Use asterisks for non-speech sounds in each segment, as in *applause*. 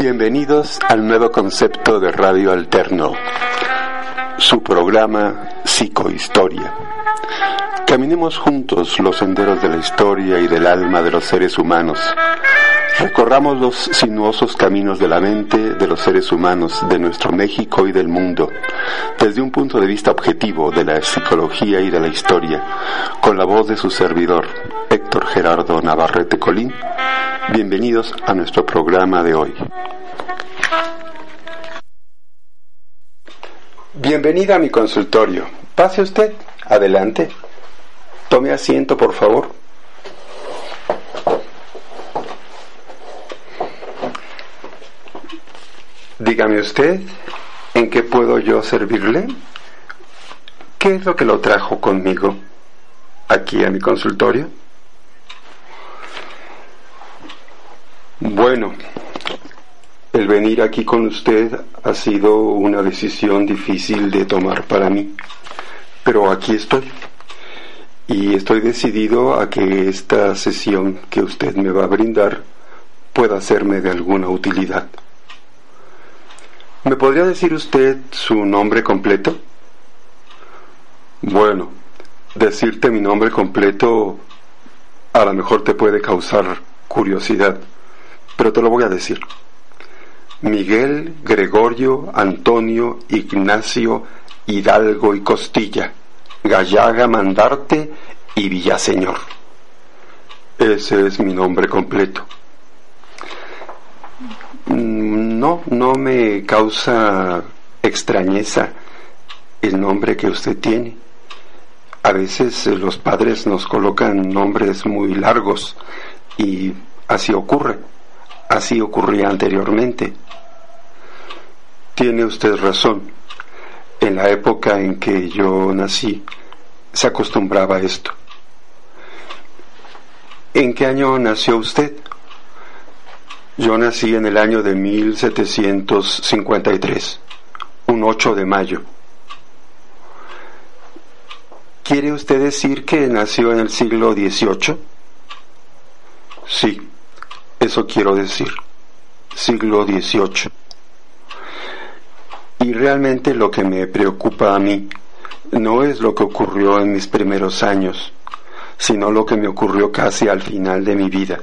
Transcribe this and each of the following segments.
Bienvenidos al nuevo concepto de Radio Alterno, su programa Psicohistoria. Caminemos juntos los senderos de la historia y del alma de los seres humanos. Recorramos los sinuosos caminos de la mente de los seres humanos, de nuestro México y del mundo, desde un punto de vista objetivo de la psicología y de la historia, con la voz de su servidor, Gerardo Navarrete Colín. Bienvenidos a nuestro programa de hoy. Bienvenida a mi consultorio. Pase usted. Adelante. Tome asiento, por favor. Dígame usted, ¿en qué puedo yo servirle? ¿Qué es lo que lo trajo conmigo aquí a mi consultorio? Bueno, el venir aquí con usted ha sido una decisión difícil de tomar para mí, pero aquí estoy y estoy decidido a que esta sesión que usted me va a brindar pueda serme de alguna utilidad. ¿Me podría decir usted su nombre completo? Bueno, decirte mi nombre completo a lo mejor te puede causar curiosidad, pero te lo voy a decir. Miguel Gregorio Antonio Ignacio Hidalgo y Costilla, Gallaga Mandarte y Villaseñor. Ese es mi nombre completo. Mm, no, no me causa extrañeza el nombre que usted tiene. A veces eh, los padres nos colocan nombres muy largos y así ocurre. Así ocurría anteriormente. Tiene usted razón. En la época en que yo nací se acostumbraba a esto. ¿En qué año nació usted? Yo nací en el año de 1753, un 8 de mayo. ¿Quiere usted decir que nació en el siglo XVIII? Sí, eso quiero decir, siglo XVIII. Y realmente lo que me preocupa a mí no es lo que ocurrió en mis primeros años, sino lo que me ocurrió casi al final de mi vida,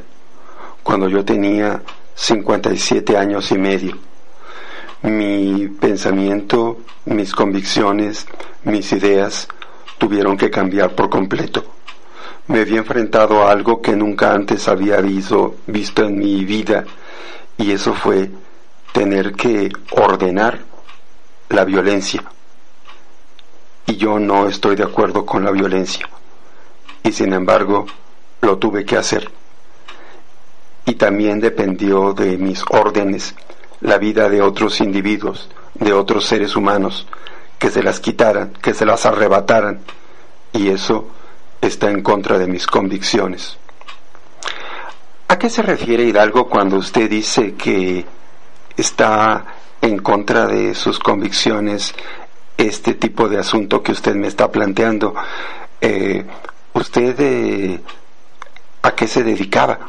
cuando yo tenía 57 años y medio. Mi pensamiento, mis convicciones, mis ideas tuvieron que cambiar por completo. Me había enfrentado a algo que nunca antes había visto, visto en mi vida y eso fue tener que ordenar la violencia. Y yo no estoy de acuerdo con la violencia. Y sin embargo, lo tuve que hacer y también dependió de mis órdenes la vida de otros individuos, de otros seres humanos, que se las quitaran, que se las arrebataran, y eso está en contra de mis convicciones. ¿A qué se refiere Hidalgo cuando usted dice que está en contra de sus convicciones este tipo de asunto que usted me está planteando? Eh, ¿Usted eh, a qué se dedicaba?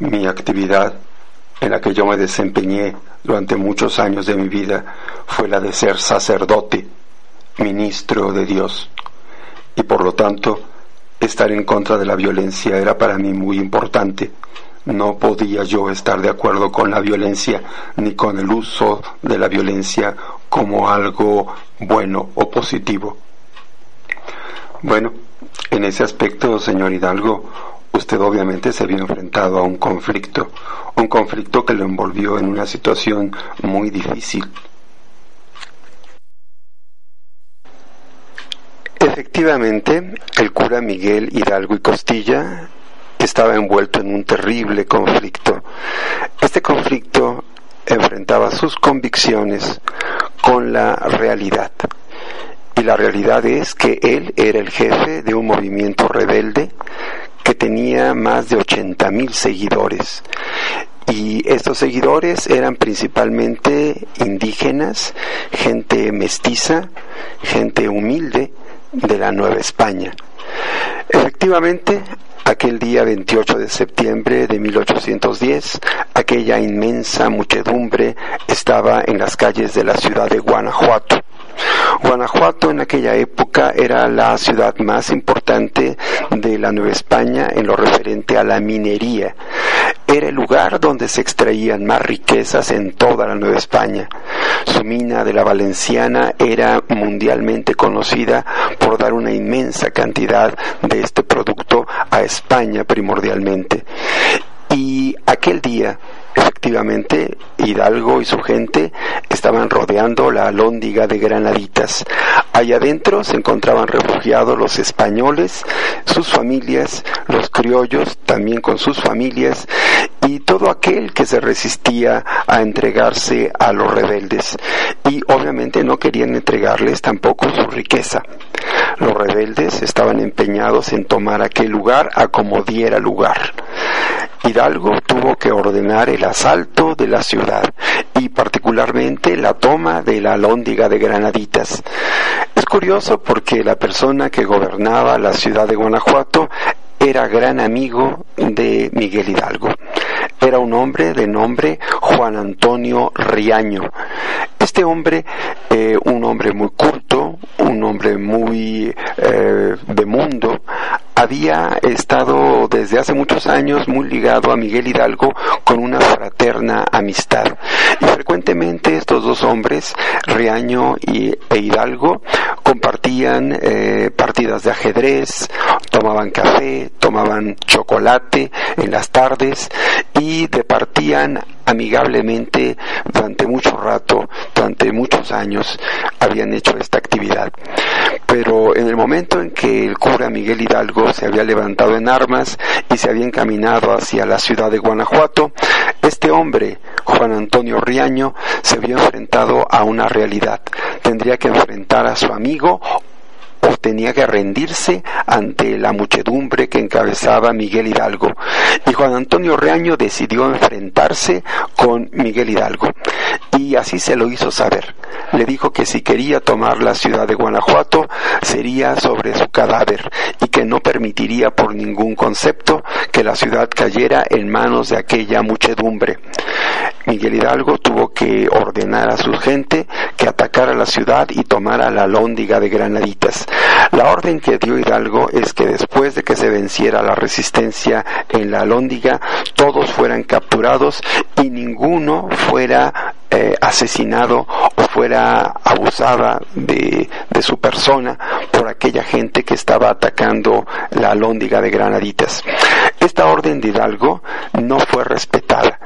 mi actividad en la que yo me desempeñé durante muchos años de mi vida fue la de ser sacerdote, ministro de Dios. Y por lo tanto, estar en contra de la violencia era para mí muy importante. No podía yo estar de acuerdo con la violencia ni con el uso de la violencia como algo bueno o positivo. Bueno, en ese aspecto, señor Hidalgo, usted obviamente se vio enfrentado a un conflicto, un conflicto que lo envolvió en una situación muy difícil. Efectivamente, el cura Miguel Hidalgo y Costilla estaba envuelto en un terrible conflicto. Este conflicto enfrentaba sus convicciones con la realidad. Y la realidad es que él era el jefe de un movimiento rebelde que tenía más de 80 mil seguidores. Y estos seguidores eran principalmente indígenas, gente mestiza, gente humilde de la Nueva España. Efectivamente, aquel día 28 de septiembre de 1810, aquella inmensa muchedumbre estaba en las calles de la ciudad de Guanajuato. Guanajuato en aquella época era la ciudad más importante de la Nueva España en lo referente a la minería. Era el lugar donde se extraían más riquezas en toda la Nueva España. Su mina de la Valenciana era mundialmente conocida por dar una inmensa cantidad de este producto a España primordialmente. Y aquel día, efectivamente, Hidalgo y su gente estaban rodeando la alóndiga de Granaditas. Allá adentro se encontraban refugiados los españoles, sus familias, los criollos, también con sus familias, y todo aquel que se resistía a entregarse a los rebeldes. Y obviamente no querían entregarles tampoco su riqueza. Los rebeldes estaban empeñados en tomar aquel lugar a como diera lugar. Hidalgo tuvo que ordenar el asalto de la ciudad y particularmente la toma de la alhóndiga de Granaditas. Es curioso porque la persona que gobernaba la ciudad de Guanajuato era gran amigo de Miguel Hidalgo. Era un hombre de nombre Juan Antonio Riaño. Este hombre, eh, un hombre muy culto, un hombre muy eh, de mundo, había estado desde hace muchos años muy ligado a Miguel Hidalgo con una fraterna amistad. Y frecuentemente estos dos hombres, Riaño y, e Hidalgo, compartían eh, partidas de ajedrez, tomaban café, tomaban chocolate en las tardes y departían amigablemente durante mucho rato, durante muchos años, habían hecho esta actividad. Pero en el momento en que el cura Miguel Hidalgo se había levantado en armas y se había encaminado hacia la ciudad de Guanajuato, este hombre, Juan Antonio Riaño, se vio enfrentado a una realidad. Tendría que enfrentar a su amigo o tenía que rendirse ante la muchedumbre que encabezaba Miguel Hidalgo. Y Juan Antonio Reaño decidió enfrentarse con Miguel Hidalgo. Y así se lo hizo saber. Le dijo que si quería tomar la ciudad de Guanajuato sería sobre su cadáver y que no permitiría por ningún concepto que la ciudad cayera en manos de aquella muchedumbre. Miguel Hidalgo tuvo que ordenar a su gente que atacara la ciudad y tomara la lóndiga de Granaditas. La orden que dio Hidalgo es que después de que se venciera la resistencia en la lóndiga, todos fueran capturados y ninguno fuera eh, asesinado o fuera abusada de, de, su persona por aquella gente que estaba atacando la alhóndiga de Granaditas. Esta orden de Hidalgo no fue respetada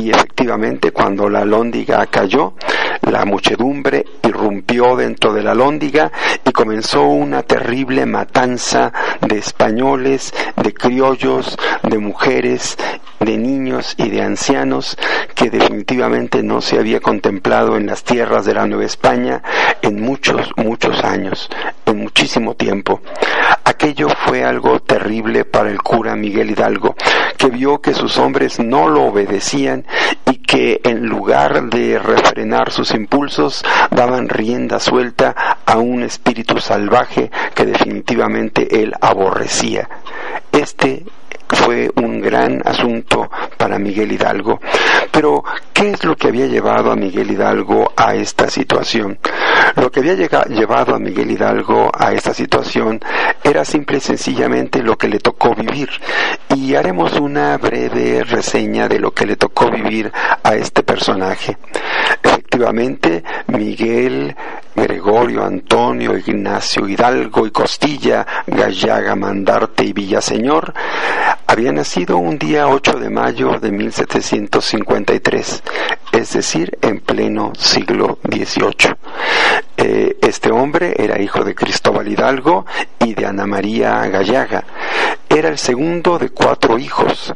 y efectivamente cuando la alhóndiga cayó, la muchedumbre irrumpió dentro de la lóndiga y comenzó una terrible matanza de españoles, de criollos, de mujeres, de niños y de ancianos que definitivamente no se había contemplado en las tierras de la Nueva España en muchos, muchos años, en muchísimo tiempo. Aquello fue algo terrible para el cura Miguel Hidalgo, que vio que sus hombres no lo obedecían y que en lugar de refrenar sus impulsos daban rienda suelta a un espíritu salvaje que definitivamente él aborrecía. Este fue un gran asunto para Miguel Hidalgo. Pero, ¿qué es lo que había llevado a Miguel Hidalgo a esta situación? Lo que había llevado a Miguel Hidalgo a esta situación era simple y sencillamente lo que le tocó vivir. Y haremos una breve reseña de lo que le tocó vivir a este personaje. Efectivamente, Miguel Gregorio, Antonio, Ignacio, Hidalgo y Costilla, Gallaga, Mandarte y Villaseñor, había nacido un día 8 de mayo de 1753, es decir, en pleno siglo XVIII. Eh, este hombre era hijo de Cristóbal Hidalgo y de Ana María Gallaga. era el segundo de cuatro hijos.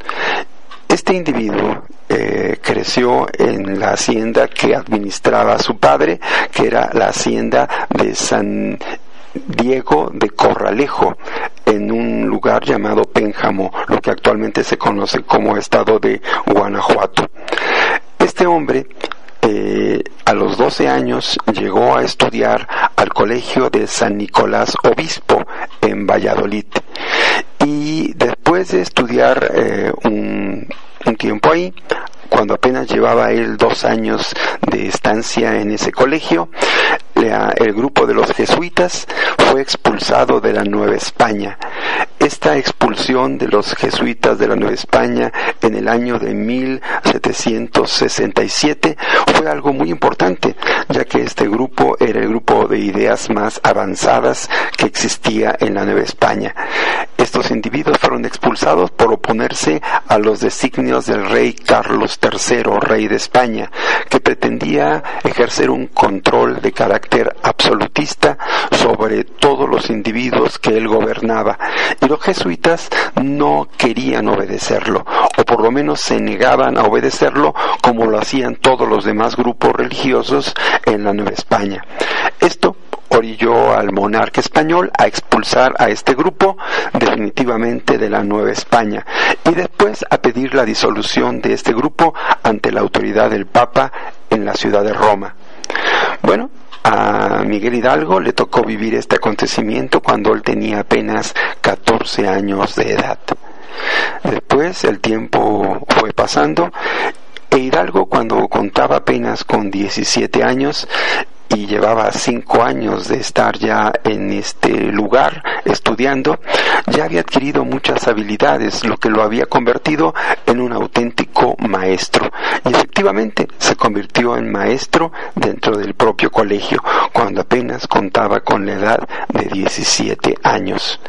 Este individuo eh, creció en la hacienda que administraba su padre, que era la hacienda de San Diego de Corralejo, en un lugar llamado Pénjamo, lo que actualmente se conoce como estado de Guanajuato. Este hombre eh, a los 12 años llegó a estudiar al colegio de San Nicolás Obispo en Valladolid y después de estudiar eh, un, un tiempo ahí, cuando apenas llevaba él dos años de estancia en ese colegio, el grupo de los jesuitas fue expulsado de la Nueva España. Esta expulsión de los jesuitas de la Nueva España en el año de 1767 fue algo muy importante, ya que este grupo era el grupo de ideas más avanzadas que existía en la Nueva España. Estos individuos fueron expulsados por oponerse a los designios del rey Carlos III, rey de España, que pretendía ejercer un control de carácter absolutista sobre todos los individuos que él gobernaba. Y los jesuitas no querían obedecerlo, o por lo menos se negaban a obedecerlo como lo hacían todos los demás grupos religiosos en la Nueva España. Esto orilló al monarca español a expulsar a este grupo definitivamente de la Nueva España y después a pedir la disolución de este grupo ante la autoridad del Papa en la ciudad de Roma. Bueno, a Miguel Hidalgo le tocó vivir este acontecimiento cuando él tenía apenas 14 años de edad. Después el tiempo fue pasando e Hidalgo cuando contaba apenas con 17 años y llevaba cinco años de estar ya en este lugar estudiando, ya había adquirido muchas habilidades, lo que lo había convertido en un auténtico maestro. Y efectivamente se convirtió en maestro dentro del propio colegio, cuando apenas contaba con la edad de 17 años.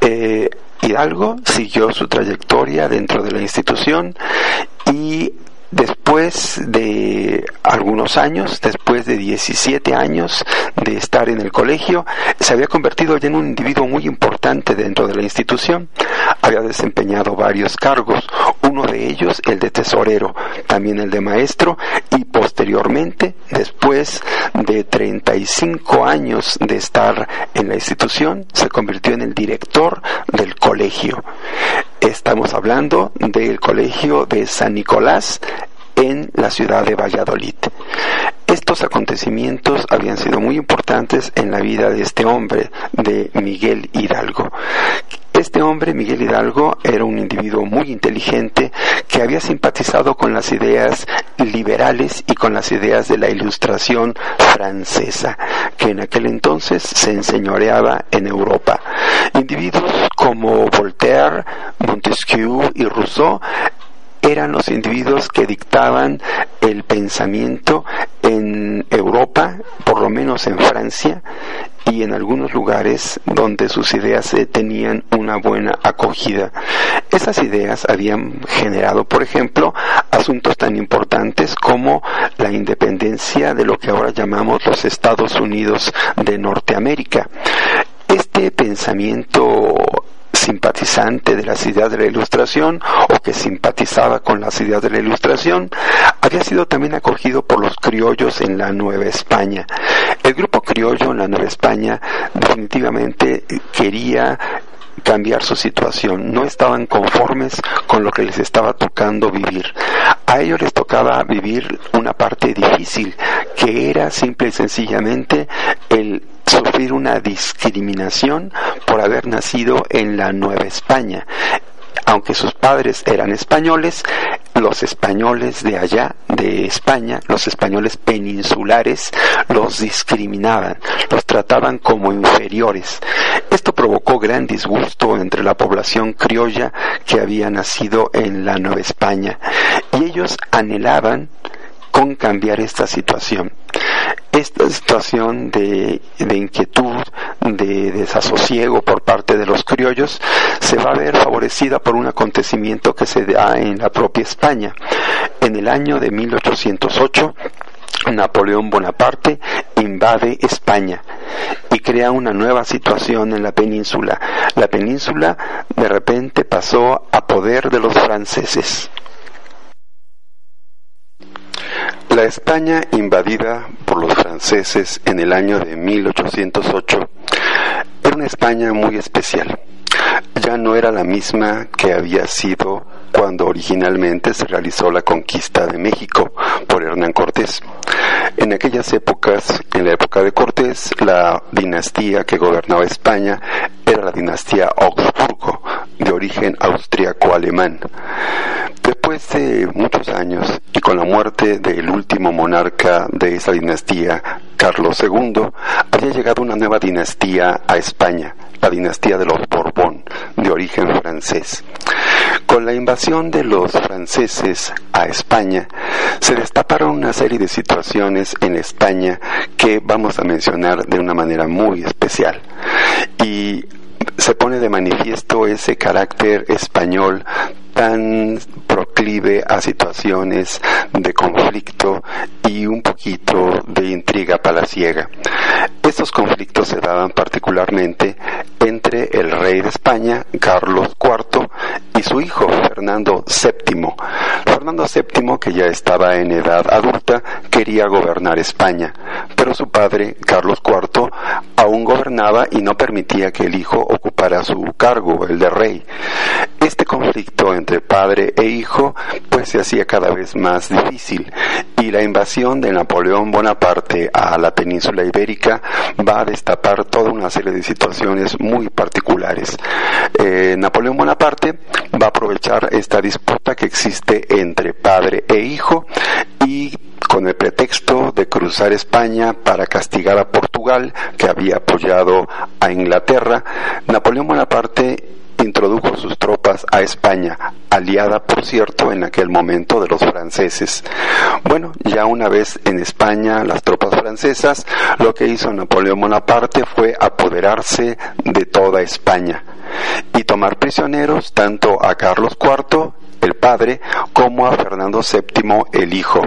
Eh, Hidalgo siguió su trayectoria dentro de la institución y Después de algunos años, después de 17 años de estar en el colegio, se había convertido ya en un individuo muy importante dentro de la institución. Había desempeñado varios cargos, uno de ellos el de tesorero, también el de maestro y posteriormente, después de 35 años de estar en la institución, se convirtió en el director del colegio. Estamos hablando del colegio de San Nicolás en la ciudad de Valladolid. Estos acontecimientos habían sido muy importantes en la vida de este hombre, de Miguel Hidalgo. Este hombre, Miguel Hidalgo, era un individuo muy inteligente que había simpatizado con las ideas liberales y con las ideas de la ilustración francesa, que en aquel entonces se enseñoreaba en Europa. Individuos como Voltaire, Montesquieu y Rousseau eran los individuos que dictaban el pensamiento en Europa, por lo menos en Francia, y en algunos lugares donde sus ideas eh, tenían una buena acogida. Esas ideas habían generado, por ejemplo, asuntos tan importantes como la independencia de lo que ahora llamamos los Estados Unidos de Norteamérica. Este pensamiento simpatizante de las ideas de la ilustración o que simpatizaba con las ideas de la ilustración, había sido también acogido por los criollos en la Nueva España. El grupo criollo en la Nueva España definitivamente quería cambiar su situación, no estaban conformes con lo que les estaba tocando vivir. A ellos les tocaba vivir una parte difícil, que era simple y sencillamente el sufrir una discriminación por haber nacido en la Nueva España. Aunque sus padres eran españoles, los españoles de allá, de España, los españoles peninsulares, los discriminaban, los trataban como inferiores. Esto provocó gran disgusto entre la población criolla que había nacido en la Nueva España y ellos anhelaban con cambiar esta situación. Esta situación de, inquietud, de desasosiego por parte de los criollos, se va a ver favorecida por un acontecimiento que se da en la propia España. En el año de 1808, Napoleón Bonaparte invade España y crea una nueva situación en la península. La península de repente pasó a poder de los franceses. La España invadida por los franceses en el año de 1808 era una España muy especial. Ya no era la misma que había sido cuando originalmente se realizó la conquista de México por Hernán Cortés. En aquellas épocas, en la época de Cortés, la dinastía que gobernaba España era la dinastía Augsburgo, de origen austriaco-alemán. Después de muchos años y con la muerte del último monarca de esa dinastía, Carlos II, había llegado una nueva dinastía a España, la dinastía de los Borbón, de origen francés. Con la invasión de los franceses a España, se destaparon una serie de situaciones en España que vamos a mencionar de una manera muy especial. Y se pone de manifiesto ese carácter español tan proclive a situaciones de conflicto y un poquito de intriga palaciega. Estos conflictos se daban particularmente entre el rey de España, Carlos IV, y su hijo, Fernando VII. Fernando VII, que ya estaba en edad adulta, quería gobernar España, pero su padre, Carlos IV, aún gobernaba y no permitía que el hijo ocupara su cargo, el de rey. Este conflicto entre padre e hijo pues se hacía cada vez más difícil y la invasión de Napoleón Bonaparte a la península ibérica va a destapar toda una serie de situaciones muy particulares. Eh, Napoleón Bonaparte va a aprovechar esta disputa que existe entre padre e hijo y con el pretexto de cruzar España para castigar a Portugal, que había apoyado a Inglaterra, Napoleón Bonaparte introdujo sus tropas a España, aliada, por cierto, en aquel momento de los franceses. Bueno, ya una vez en España, las tropas francesas, lo que hizo Napoleón Bonaparte fue apoderarse de toda España y tomar prisioneros tanto a Carlos IV, el padre, como a Fernando VII, el hijo,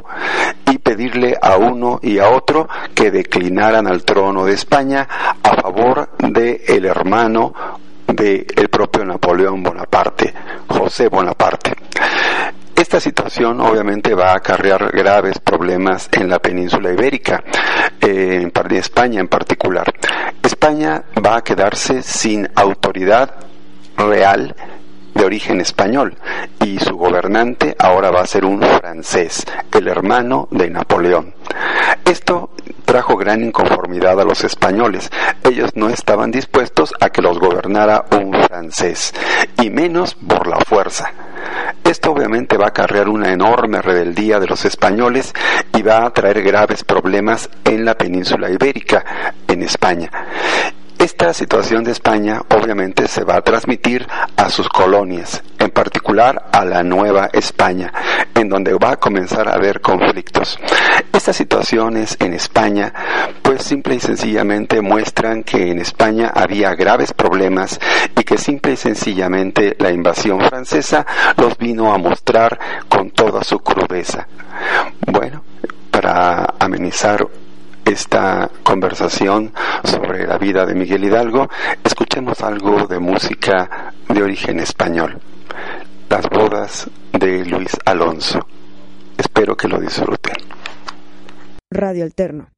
y pedirle a uno y a otro que declinaran al trono de España a favor de el hermano del propio Napoleón Bonaparte, José Bonaparte. Esta situación obviamente va a acarrear graves problemas en la península ibérica, eh, en España en particular. España va a quedarse sin autoridad real de origen español y su gobernante ahora va a ser un francés, el hermano de Napoleón. Esto trajo gran inconformidad a los españoles. Ellos no estaban dispuestos a que los gobernara un francés, y menos por la fuerza. Esto obviamente va a acarrear una enorme rebeldía de los españoles y va a traer graves problemas en la península ibérica, en España. Esta situación de España obviamente se va a transmitir a sus colonias, en particular a la Nueva España, en donde va a comenzar a haber conflictos. Estas situaciones en España pues simple y sencillamente muestran que en España había graves problemas y que simple y sencillamente la invasión francesa los vino a mostrar con toda su crudeza. Bueno, para amenizar esta conversación sobre la vida de Miguel Hidalgo, escuchemos algo de música de origen español. Las bodas de Luis Alonso. Espero que lo disfruten. Radio Alterno.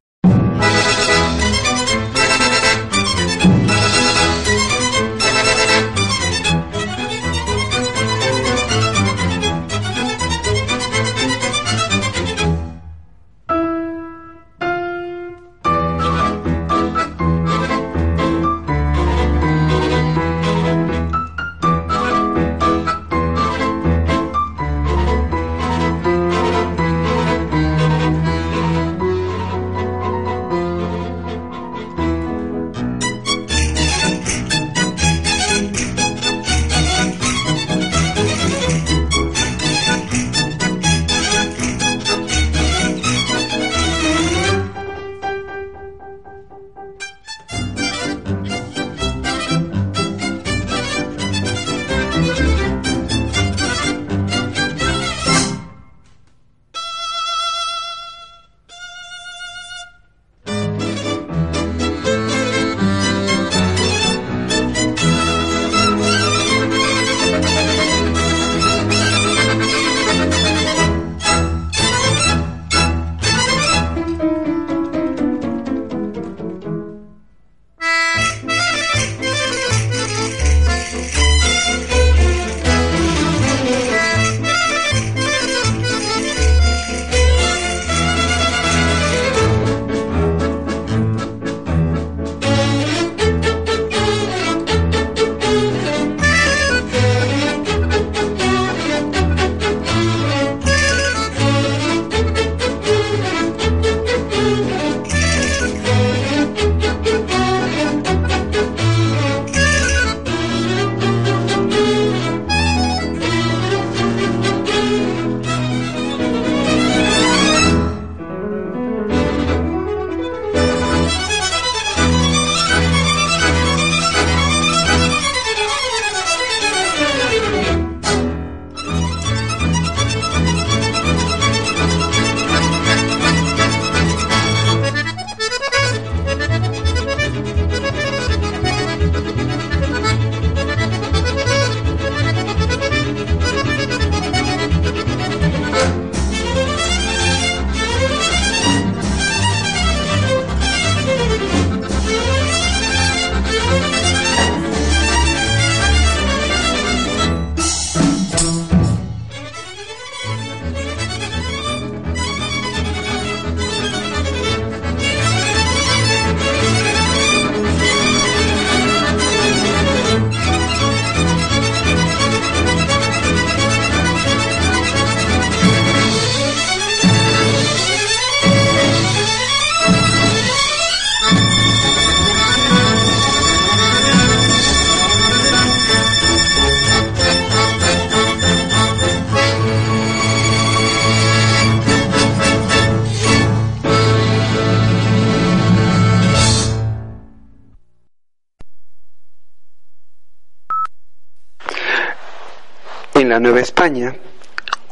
Nueva España,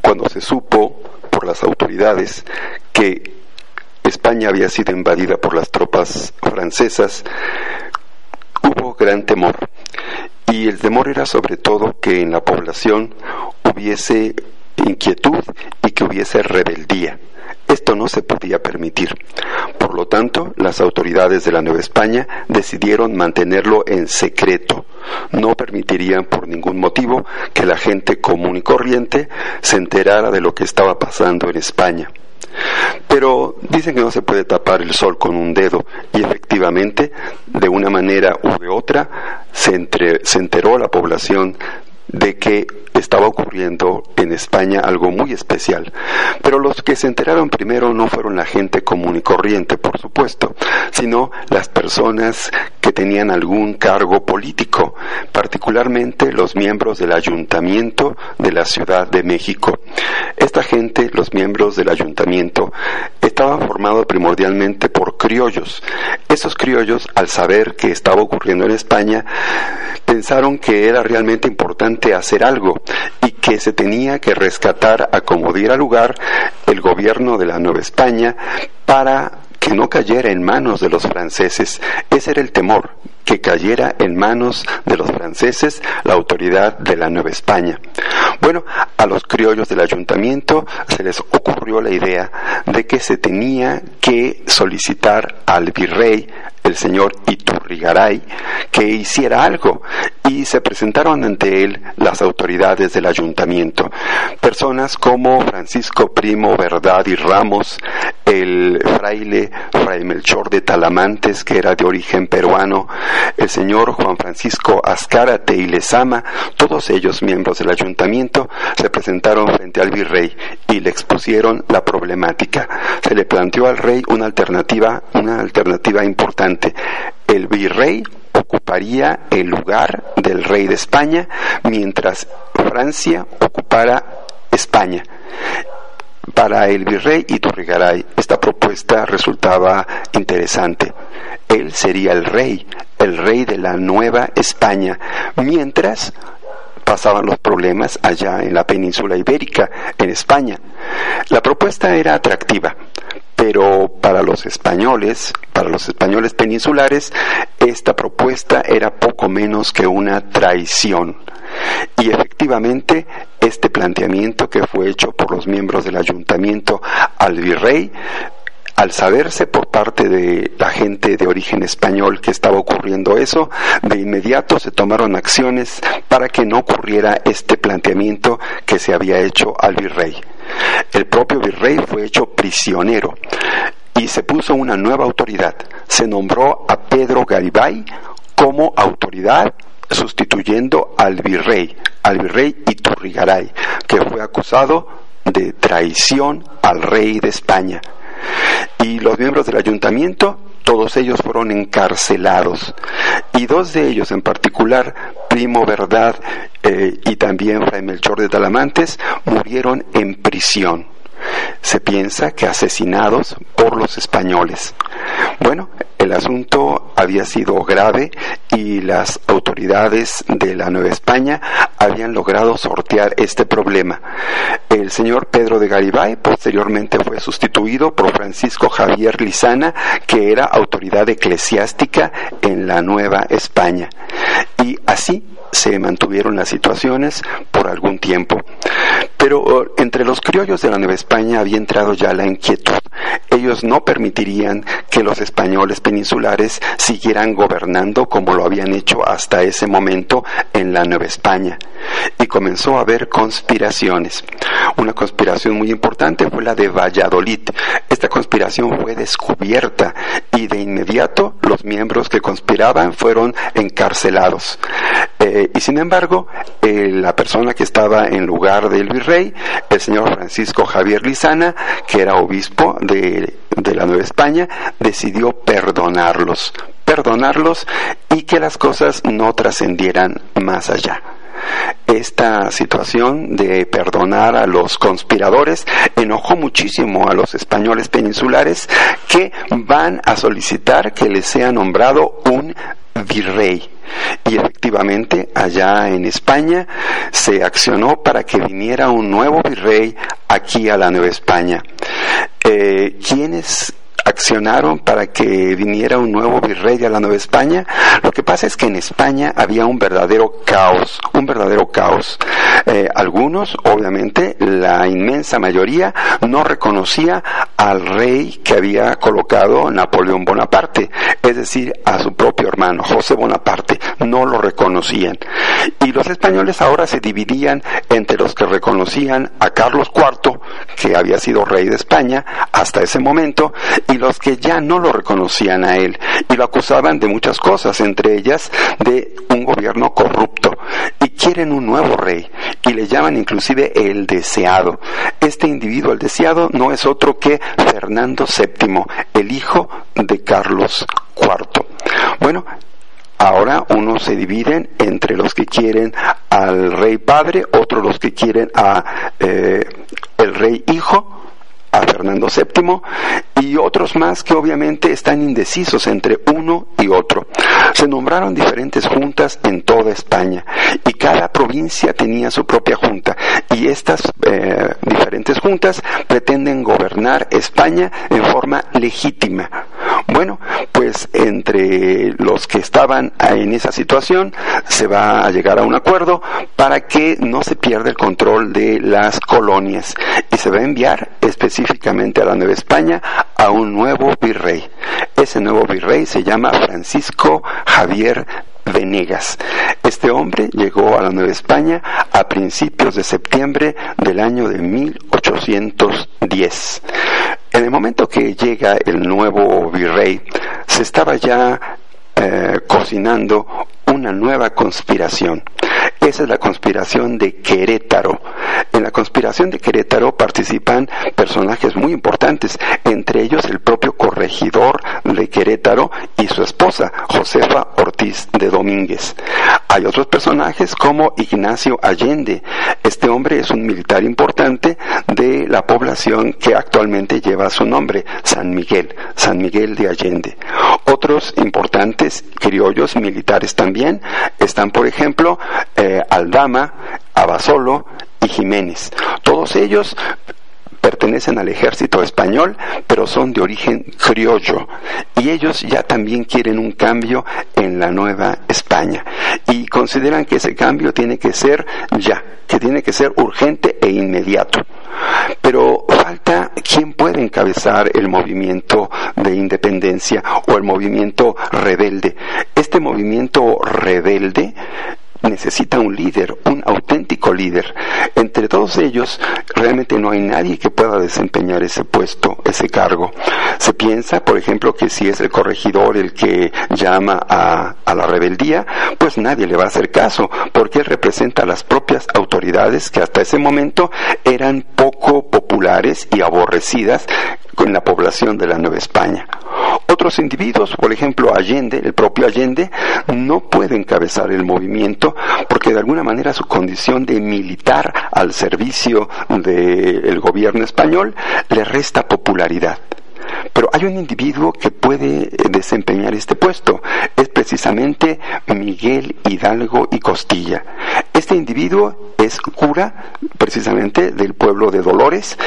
cuando se supo por las autoridades que España había sido invadida por las tropas francesas, hubo gran temor. Y el temor era sobre todo que en la población hubiese inquietud y que hubiese rebeldía. Esto no se podía permitir. Por lo tanto, las autoridades de la Nueva España decidieron mantenerlo en secreto. No permitirían por ningún motivo que la gente común y corriente se enterara de lo que estaba pasando en España. Pero dicen que no se puede tapar el sol con un dedo y efectivamente, de una manera u de otra, se, enteró la población de que estaba ocurriendo en España algo muy especial. Pero los que se enteraron primero no fueron la gente común y corriente, por supuesto, sino las personas que tenían algún cargo político, particularmente los miembros del ayuntamiento de la Ciudad de México. Esta gente, los miembros del ayuntamiento, estaban formados primordialmente por criollos. Esos criollos, al saber que estaba ocurriendo en España, pensaron que era realmente importante hacer algo y que se tenía que rescatar a como diera lugar el gobierno de la Nueva España para que no cayera en manos de los franceses. Ese era el temor, que cayera en manos de los franceses la autoridad de la Nueva España. Bueno, a los criollos del ayuntamiento se les ocurrió la idea de que se tenía que solicitar al virrey el señor Iturrigaray que hiciera algo y se presentaron ante él las autoridades del ayuntamiento. Personas como Francisco Primo Verdad y Ramos, el fraile Fray Melchor de Talamantes, que era de origen peruano, el señor Juan Francisco Azcárate y Lezama, todos ellos miembros del ayuntamiento, se presentaron frente al virrey y le expusieron la problemática. Se le planteó al rey una alternativa, una alternativa importante. El virrey ocuparía el lugar del rey de España mientras Francia ocupara España. Para el virrey Iturrigaray esta propuesta resultaba interesante. Él sería el rey, el rey de la Nueva España, mientras pasaban los problemas allá en la península ibérica, en España. La propuesta era atractiva, pero para los españoles, para los españoles peninsulares, esta propuesta era poco menos que una traición. Y efectivamente, este planteamiento que fue hecho por los miembros del ayuntamiento al virrey al saberse por parte de la gente de origen español que estaba ocurriendo eso, de inmediato se tomaron acciones para que no ocurriera este planteamiento que se había hecho al virrey. El propio virrey fue hecho prisionero y se puso una nueva autoridad. Se nombró a Pedro Garibay como autoridad sustituyendo al virrey, al virrey Iturrigaray, que fue acusado de traición al rey de España y los miembros del ayuntamiento, todos ellos fueron encarcelados. Y dos de ellos en particular, Primo Verdad eh, y también Fray Melchor de Talamantes, murieron en prisión. Se piensa que asesinados por los españoles. Bueno, el asunto había sido grave y las autoridades de la Nueva España habían logrado sortear este problema. El señor Pedro de Garibay posteriormente fue sustituido por Francisco Javier Lizana, que era autoridad eclesiástica en la Nueva España. Y así se mantuvieron las situaciones por algún tiempo. Pero oh, entre los criollos de la Nueva España había entrado ya la inquietud. Ellos no permitirían que los españoles peninsulares siguieran gobernando como lo habían hecho hasta ese momento en la Nueva España. Y comenzó a haber conspiraciones. Una conspiración muy importante fue la de Valladolid. Esta conspiración fue descubierta y de inmediato los miembros que conspiraban fueron encarcelados. Eh, y sin embargo, eh, la persona que estaba en lugar del virrey, el señor Francisco Javier Lizana, que era obispo de, de la Nueva España, decidió perdonarlos, perdonarlos y que las cosas no trascendieran más allá. Esta situación de perdonar a los conspiradores enojó muchísimo a los españoles peninsulares que van a solicitar que les sea nombrado un virrey. Y efectivamente, allá en España se accionó para que viniera un nuevo virrey aquí a la Nueva España. Eh, ¿Quiénes accionaron para que viniera un nuevo virrey a la Nueva España. Lo que pasa es que en España había un verdadero caos, un verdadero caos. Eh, algunos, obviamente, la inmensa mayoría, no reconocía al rey que había colocado Napoleón Bonaparte, es decir, a su propio hermano, José Bonaparte, no lo reconocían. Y los españoles ahora se dividían entre los que reconocían a Carlos IV, que había sido rey de España hasta ese momento, y los que ya no lo reconocían a él y lo acusaban de muchas cosas, entre ellas de un gobierno corrupto. Y quieren un nuevo rey y le llaman inclusive el deseado. Este individuo, el deseado, no es otro que Fernando VII, el hijo de Carlos IV. Bueno, Ahora unos se dividen entre los que quieren al rey padre, otros los que quieren a eh, el rey hijo, a Fernando VII y otros más que obviamente están indecisos entre uno y otro. Se nombraron diferentes juntas en toda España y cada provincia tenía su propia junta y estas eh, diferentes juntas pretenden gobernar España en forma legítima. Bueno, pues entre los que estaban en esa situación se va a llegar a un acuerdo para que no se pierda el control de las colonias y se va a enviar específicamente a la Nueva España a un nuevo virrey. Ese nuevo virrey se llama Francisco Javier Venegas. Este hombre llegó a la Nueva España a principios de septiembre del año de 1810. En el momento que llega el nuevo virrey, se estaba ya eh, cocinando una nueva conspiración. Esa es la conspiración de Querétaro. En la conspiración de Querétaro participan personajes muy importantes, entre ellos el propio corregidor de Querétaro y su esposa, Josefa Ortiz de Domínguez. Hay otros personajes como Ignacio Allende. Este hombre es un militar importante de la población que actualmente lleva su nombre, San Miguel, San Miguel de Allende. Otros importantes criollos militares también están, por ejemplo, eh, Aldama, Abasolo y Jiménez. Todos ellos pertenecen al ejército español, pero son de origen criollo. Y ellos ya también quieren un cambio en la Nueva España. Y consideran que ese cambio tiene que ser ya, que tiene que ser urgente e inmediato. Pero falta quién puede encabezar el movimiento de independencia o el movimiento rebelde. Este movimiento rebelde necesita un líder, un auténtico líder. Entre todos ellos, realmente no hay nadie que pueda desempeñar ese puesto, ese cargo. Se piensa, por ejemplo, que si es el corregidor el que llama a, a la rebeldía, pues nadie le va a hacer caso, porque él representa a las propias autoridades que hasta ese momento eran poco populares y aborrecidas con la población de la Nueva España. Otros individuos, por ejemplo Allende, el propio Allende, no puede encabezar el movimiento porque de alguna manera su condición de militar al servicio del gobierno español le resta popularidad. Pero hay un individuo que puede desempeñar este puesto. Es precisamente Miguel Hidalgo y Costilla. Este individuo es cura precisamente del pueblo de Dolores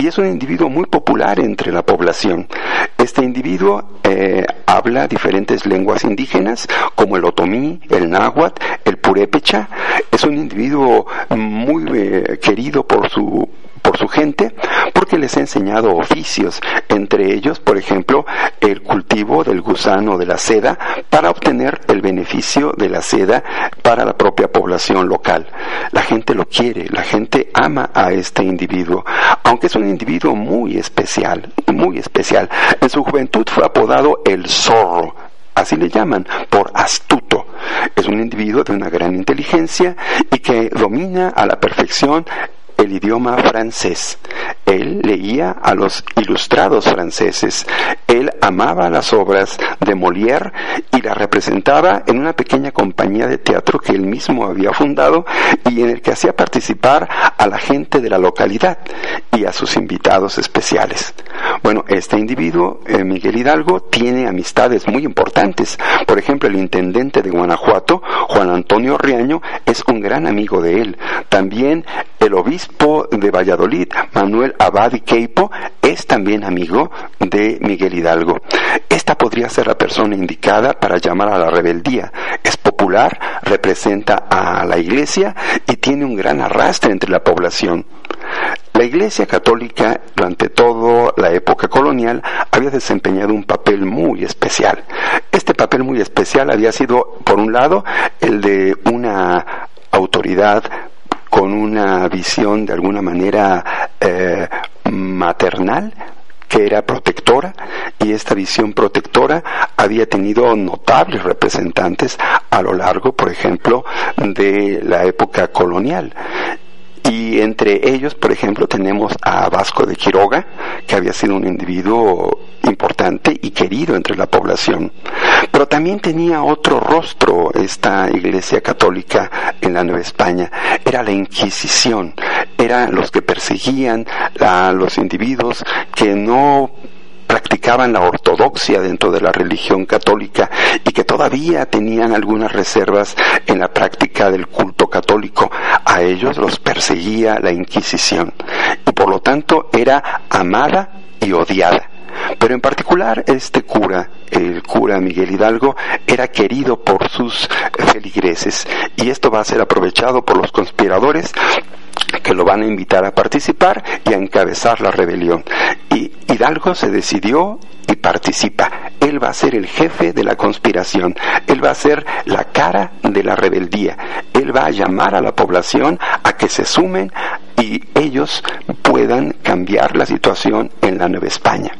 y es un individuo muy popular entre la población. Este individuo eh, habla diferentes lenguas indígenas como el otomí, el náhuatl, el purépecha. Es un individuo muy eh, querido por su por su gente porque les ha enseñado oficios, entre ellos, por ejemplo, el cultivo del gusano de la seda para obtener el beneficio de la seda para la propia población local. La gente lo quiere, la gente ama a este individuo, aunque es un individuo muy especial, muy especial. En su juventud fue apodado el zorro, así le llaman, por astuto. Es un individuo de una gran inteligencia y que domina a la perfección el idioma francés. Él leía a los ilustrados franceses. Él amaba las obras de Molière y las representaba en una pequeña compañía de teatro que él mismo había fundado y en el que hacía participar a la gente de la localidad y a sus invitados especiales. Bueno, este individuo, eh, Miguel Hidalgo, tiene amistades muy importantes. Por ejemplo, el intendente de Guanajuato, Juan Antonio Riaño, es un gran amigo de él. También el obispo de Valladolid, Manuel Abadi Queipo, es también amigo de Miguel Hidalgo. Esta podría ser la persona indicada para llamar a la rebeldía. Es popular, representa a la iglesia y tiene un gran arrastre entre la población. La Iglesia Católica durante toda la época colonial había desempeñado un papel muy especial. Este papel muy especial había sido, por un lado, el de una autoridad con una visión de alguna manera eh, maternal, que era protectora y esta visión protectora había tenido notables representantes a lo largo, por ejemplo, de la época colonial. Y entre ellos, por ejemplo, tenemos a Vasco de Quiroga, que había sido un individuo importante y querido entre la población. Pero también tenía otro rostro esta iglesia católica en la Nueva España. Era la Inquisición. Eran los que perseguían a los individuos que no practicaban la ortodoxia dentro de la religión católica y que todavía tenían algunas reservas en la práctica del culto católico. A ellos los perseguía la Inquisición y por lo tanto era amada y odiada. Pero en particular este cura, el cura Miguel Hidalgo, era querido por sus feligreses y esto va a ser aprovechado por los conspiradores que lo van a invitar a participar y a encabezar la rebelión. Y Hidalgo se decidió y participa. Él va a ser el jefe de la conspiración, él va a ser la cara de la rebeldía, él va a llamar a la población a que se sumen y ellos puedan cambiar la situación en la Nueva España.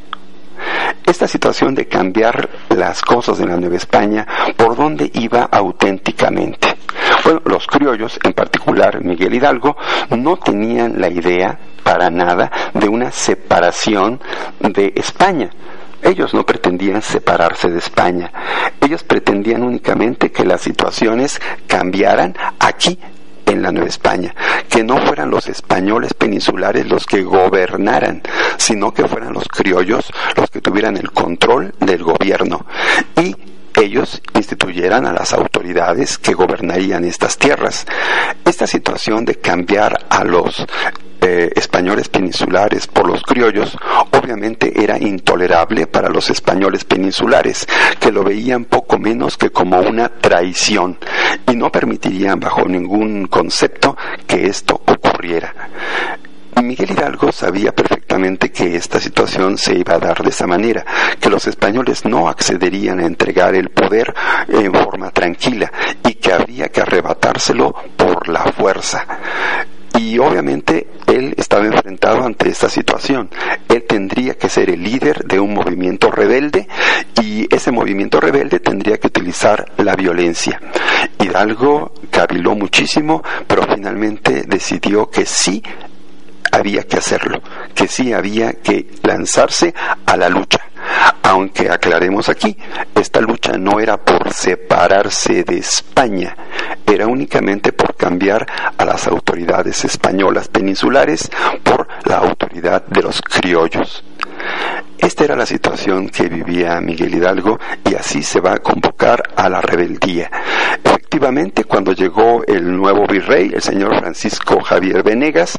Esta situación de cambiar las cosas en la Nueva España, ¿por dónde iba auténticamente? Bueno, los criollos, en particular Miguel Hidalgo, no tenían la idea para nada de una separación de España. Ellos no pretendían separarse de España. Ellos pretendían únicamente que las situaciones cambiaran aquí en la Nueva España, que no fueran los españoles peninsulares los que gobernaran, sino que fueran los criollos los que tuvieran el control del gobierno y ellos instituyeran a las autoridades que gobernarían estas tierras. Esta situación de cambiar a los eh, españoles peninsulares por los criollos obviamente era intolerable para los españoles peninsulares, que lo veían poco menos que como una traición y no permitirían bajo ningún concepto que esto ocurriera. Miguel Hidalgo sabía perfectamente que esta situación se iba a dar de esa manera, que los españoles no accederían a entregar el poder en forma tranquila y que habría que arrebatárselo por la fuerza. Y obviamente él estaba enfrentado ante esta situación. Él tendría que ser el líder de un movimiento rebelde y ese movimiento rebelde tendría que utilizar la violencia. Hidalgo caviló muchísimo, pero finalmente decidió que sí había que hacerlo, que sí había que lanzarse a la lucha. Aunque aclaremos aquí, esta lucha no era por separarse de España, era únicamente por cambiar a las autoridades españolas peninsulares por la autoridad de los criollos. Esta era la situación que vivía Miguel Hidalgo y así se va a convocar a la rebeldía. Efectivamente, cuando llegó el nuevo virrey, el señor Francisco Javier Venegas,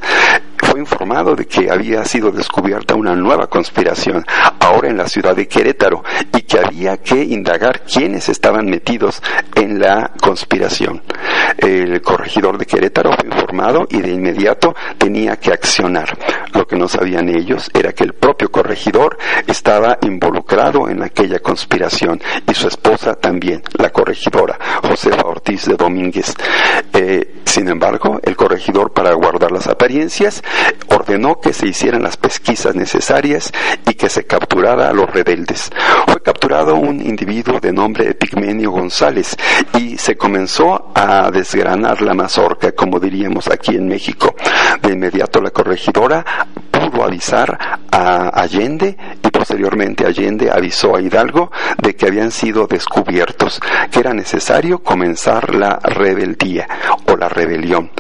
fue informado de que había sido descubierta una nueva conspiración, ahora en la ciudad de Querétaro, y que había que indagar quiénes estaban metidos en la conspiración. El corregidor de Querétaro fue informado y de inmediato tenía que accionar. Lo que no sabían ellos era que el propio corregidor estaba involucrado en aquella conspiración y su esposa también, la corregidora Josefa Ortiz de Domínguez. Eh, sin embargo, el corregidor, para guardar las apariencias, ordenó que se hicieran las pesquisas necesarias y que se capturara a los rebeldes. Fue capturado un individuo de nombre Epigmenio González y se comenzó a desgranar la mazorca, como diríamos aquí en México. De inmediato la corregidora pudo avisar a Allende y posteriormente Allende avisó a Hidalgo de que habían sido descubiertos, que era necesario comenzar la rebeldía o la rebelión.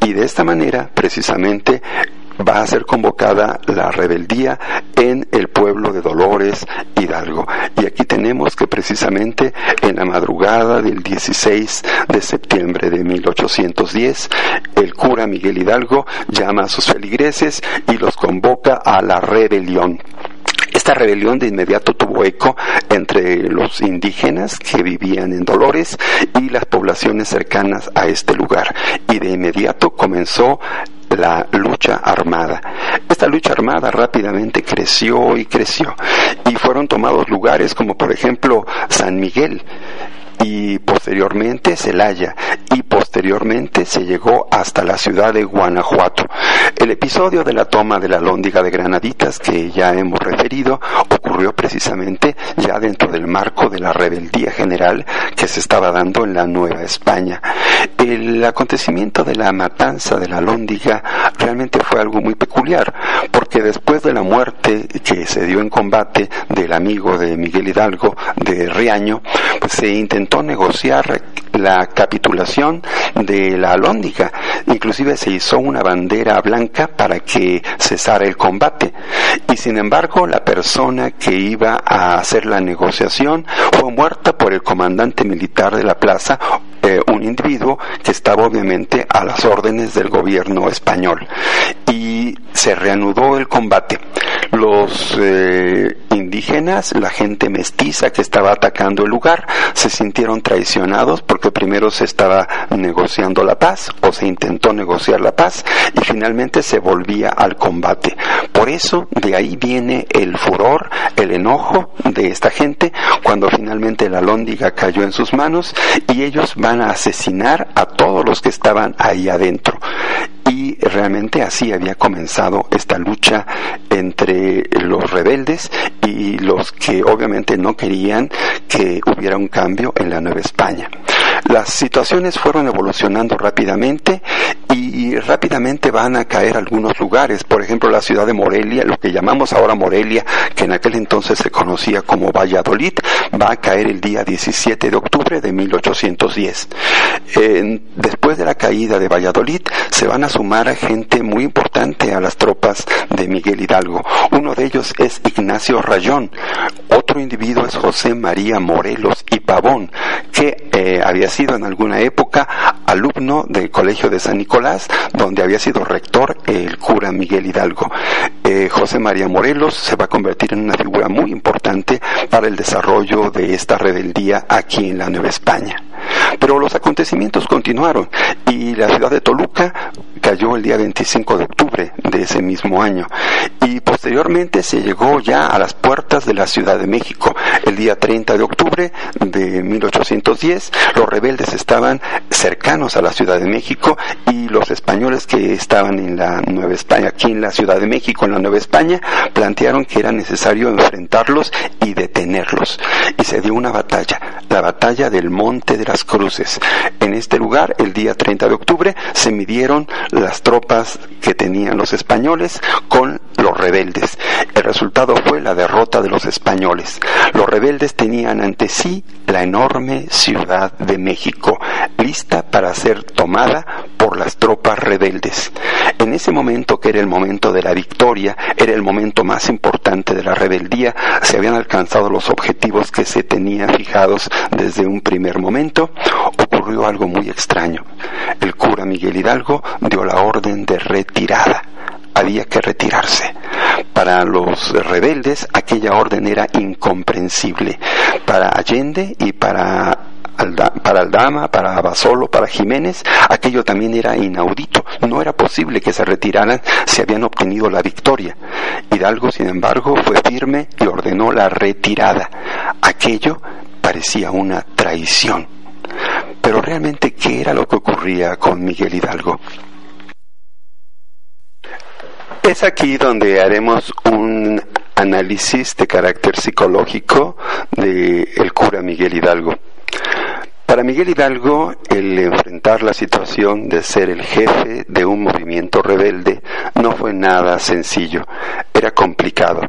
Y de esta manera, precisamente, va a ser convocada la rebeldía en el pueblo de Dolores Hidalgo. Y aquí tenemos que precisamente en la madrugada del 16 de septiembre de 1810, el cura Miguel Hidalgo llama a sus feligreses y los convoca a la rebelión. Esta rebelión de inmediato tuvo eco entre los indígenas que vivían en Dolores y las poblaciones cercanas a este lugar. Y de inmediato comenzó la lucha armada. Esta lucha armada rápidamente creció y creció y fueron tomados lugares como por ejemplo San Miguel, y posteriormente Celaya y posteriormente se llegó hasta la ciudad de Guanajuato. El episodio de la toma de la lóndiga de Granaditas que ya hemos referido ocurrió precisamente ya dentro del marco de la rebeldía general que se estaba dando en la Nueva España. El acontecimiento de la matanza de la lóndiga realmente fue algo muy peculiar porque después de la muerte que se dio en combate del amigo de Miguel Hidalgo de Riaño, pues se intentó negociar la capitulación de la Alhóndiga. Inclusive se hizo una bandera blanca para que cesara el combate. Y sin embargo, la persona que iba a hacer la negociación fue muerta por el comandante militar de la plaza, eh, un individuo que estaba obviamente a las órdenes del gobierno español. Y se reanudó el combate. Los eh, indígenas, la gente mestiza que estaba atacando el lugar, se sintieron traicionados porque primero se estaba negociando la paz o se intentó negociar la paz y finalmente se volvía al combate. Por eso de ahí viene el furor, el enojo de esta gente cuando finalmente la lóndiga cayó en sus manos y ellos van a asesinar a todos los que estaban ahí adentro y realmente así había comenzado esta lucha entre los rebeldes y los que obviamente no querían que hubiera un cambio en la Nueva España. Las situaciones fueron evolucionando rápidamente y rápidamente van a caer algunos lugares, por ejemplo la ciudad de Morelia, lo que llamamos ahora Morelia, que en aquel entonces se conocía como Valladolid, va a caer el día 17 de octubre de 1810. después de la caída de Valladolid se van a sumar a gente muy importante a las tropas de Miguel Hidalgo. Uno de ellos es Ignacio Rayón, otro individuo es José María Morelos y Pavón, que eh, había sido en alguna época alumno del Colegio de San Nicolás, donde había sido rector el cura Miguel Hidalgo. Eh, José María Morelos se va a convertir en una figura muy importante para el desarrollo de esta rebeldía aquí en la Nueva España. Pero los acontecimientos continuaron y la ciudad de Toluca cayó el día 25 de octubre de ese mismo año y posteriormente se llegó ya a las puertas de la Ciudad de México. El día 30 de octubre de 1810 los rebeldes estaban cercanos a la Ciudad de México y los españoles que estaban en la Nueva España, aquí en la Ciudad de México, en la Nueva España, plantearon que era necesario enfrentarlos y detenerlos. Y se dio una batalla, la batalla del Monte de las Cruces. En este lugar, el día 30 de octubre, se midieron las tropas que tenían los españoles con los rebeldes. El resultado fue la derrota de los españoles. Los rebeldes tenían ante sí la enorme ciudad de México, lista para ser tomada por las tropas rebeldes. En ese momento, que era el momento de la victoria, era el momento más importante de la rebeldía, se habían alcanzado los objetivos que se tenían fijados desde un primer momento, ocurrió algo muy extraño. El cura Miguel Hidalgo dio la orden de retirada había que retirarse. Para los rebeldes aquella orden era incomprensible. Para Allende y para para Aldama, para Abasolo, para Jiménez, aquello también era inaudito. No era posible que se retiraran si habían obtenido la victoria. Hidalgo, sin embargo, fue firme y ordenó la retirada. Aquello parecía una traición. Pero realmente, ¿qué era lo que ocurría con Miguel Hidalgo? Es aquí donde haremos un análisis de carácter psicológico de el cura Miguel Hidalgo. Para Miguel Hidalgo, el enfrentar la situación de ser el jefe de un movimiento rebelde no fue nada sencillo, era complicado.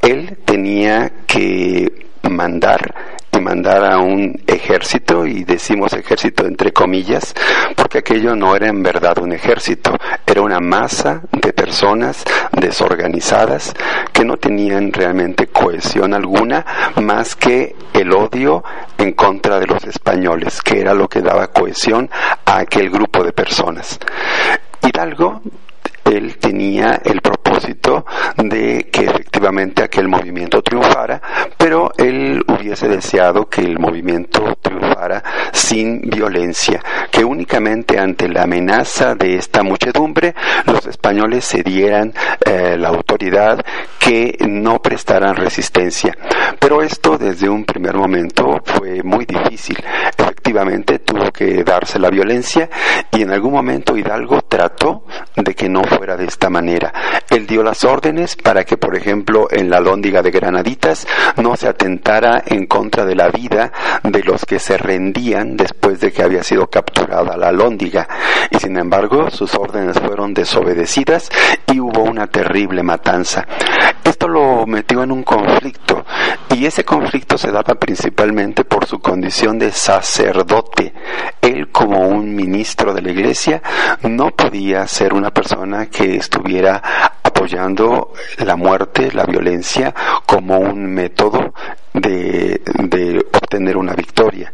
Él tenía que mandar mandar a un ejército, y decimos ejército entre comillas, porque aquello no era en verdad un ejército, era una masa de personas desorganizadas que no tenían realmente cohesión alguna más que el odio en contra de los españoles, que era lo que daba cohesión a aquel grupo de personas. Hidalgo él tenía el propósito de que efectivamente aquel movimiento triunfara, pero él hubiese deseado que el movimiento triunfara sin violencia, que únicamente ante la amenaza de esta muchedumbre los españoles cedieran eh, la autoridad, que no prestaran resistencia. Pero esto desde un primer momento fue muy difícil. Efectivamente tuvo que darse la violencia y en algún momento Hidalgo trató de que no fuera de esta manera. Él dio las órdenes para que, por ejemplo, en la lóndiga de Granaditas no se atentara en contra de la vida de los que se rendían después de que había sido capturada la lóndiga. Y sin embargo, sus órdenes fueron desobedecidas y hubo una terrible matanza. Esto lo metió en un conflicto y ese conflicto se daba principalmente por su condición de sacerdote. Él como un ministro de la iglesia no podía ser una persona que estuviera apoyando la muerte, la violencia como un método de, de, obtener una victoria.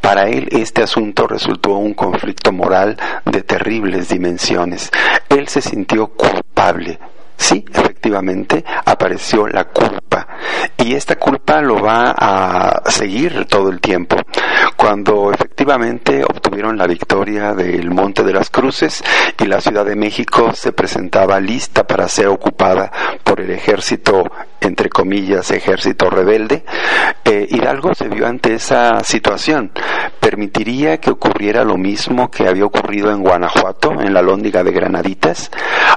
Para él este asunto resultó un conflicto moral de terribles dimensiones. Él se sintió culpable sí, efectivamente, apareció la culpa. Y esta culpa lo va a seguir todo el tiempo. Cuando efectivamente obtuvieron la victoria del Monte de las Cruces y la Ciudad de México se presentaba lista para ser ocupada por el ejército, entre comillas, ejército rebelde, eh, Hidalgo se vio ante esa situación. ¿Permitiría que ocurriera lo mismo que había ocurrido en Guanajuato, en la lóndiga de Granaditas?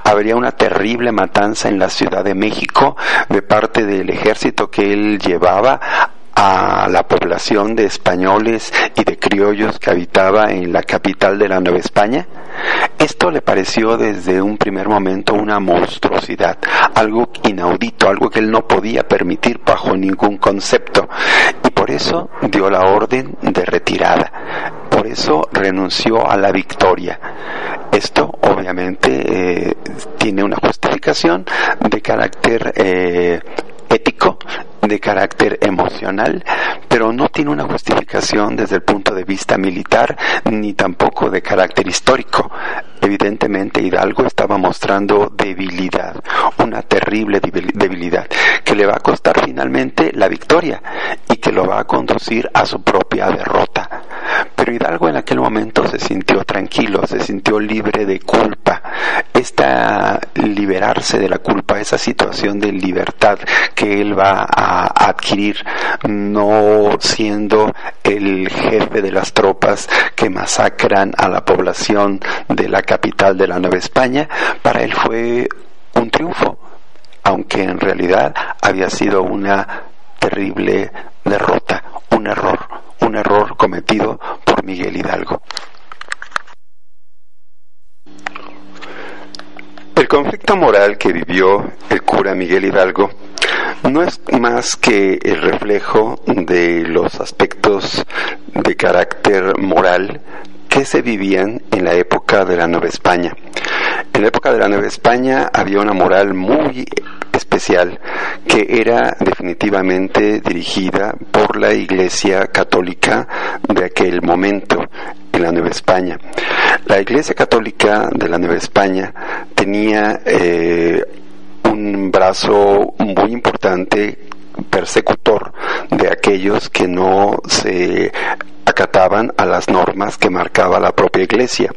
Habría una terrible matanza en la Ciudad de México de parte del ejército que él llevaba a la población de españoles y de criollos que habitaba en la capital de la Nueva España? Esto le pareció desde un primer momento una monstruosidad, algo inaudito, algo que él no podía permitir bajo ningún concepto, y por eso dio la orden de retirada, por eso renunció a la victoria. Esto obviamente eh, tiene una justificación de carácter eh, ético de carácter emocional, pero no tiene una justificación desde el punto de vista militar ni tampoco de carácter histórico. Evidentemente Hidalgo estaba mostrando debilidad, una terrible debilidad, que le va a costar finalmente la victoria y que lo va a conducir a su propia derrota. Pero Hidalgo en aquel momento se sintió tranquilo, se sintió libre de culpa. Esta liberarse de la culpa, esa situación de libertad que él va a adquirir, no siendo el jefe de las tropas que masacran a la población de la capital de la Nueva España, para él fue un triunfo, aunque en realidad había sido una terrible derrota, un error, un error cometido por Miguel Hidalgo. El conflicto moral que vivió el cura Miguel Hidalgo no es más que el reflejo de los aspectos de carácter moral que se vivían en la época de la Nueva España. En la época de la Nueva España había una moral muy especial que era definitivamente dirigida por la Iglesia Católica de aquel momento en la Nueva España. La Iglesia Católica de la Nueva España tenía eh, un brazo muy importante persecutor de aquellos que no se acataban a las normas que marcaba la propia iglesia.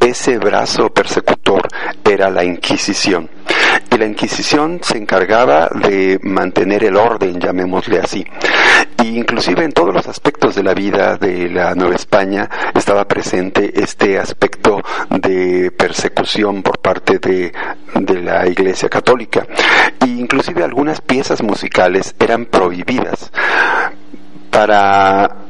Ese brazo persecutor era la Inquisición. Y la Inquisición se encargaba de mantener el orden, llamémosle así. Y inclusive en todos los aspectos de la vida de la Nueva España estaba presente este aspecto de persecución por parte de, de la Iglesia Católica. E inclusive algunas piezas musicales eran prohibidas para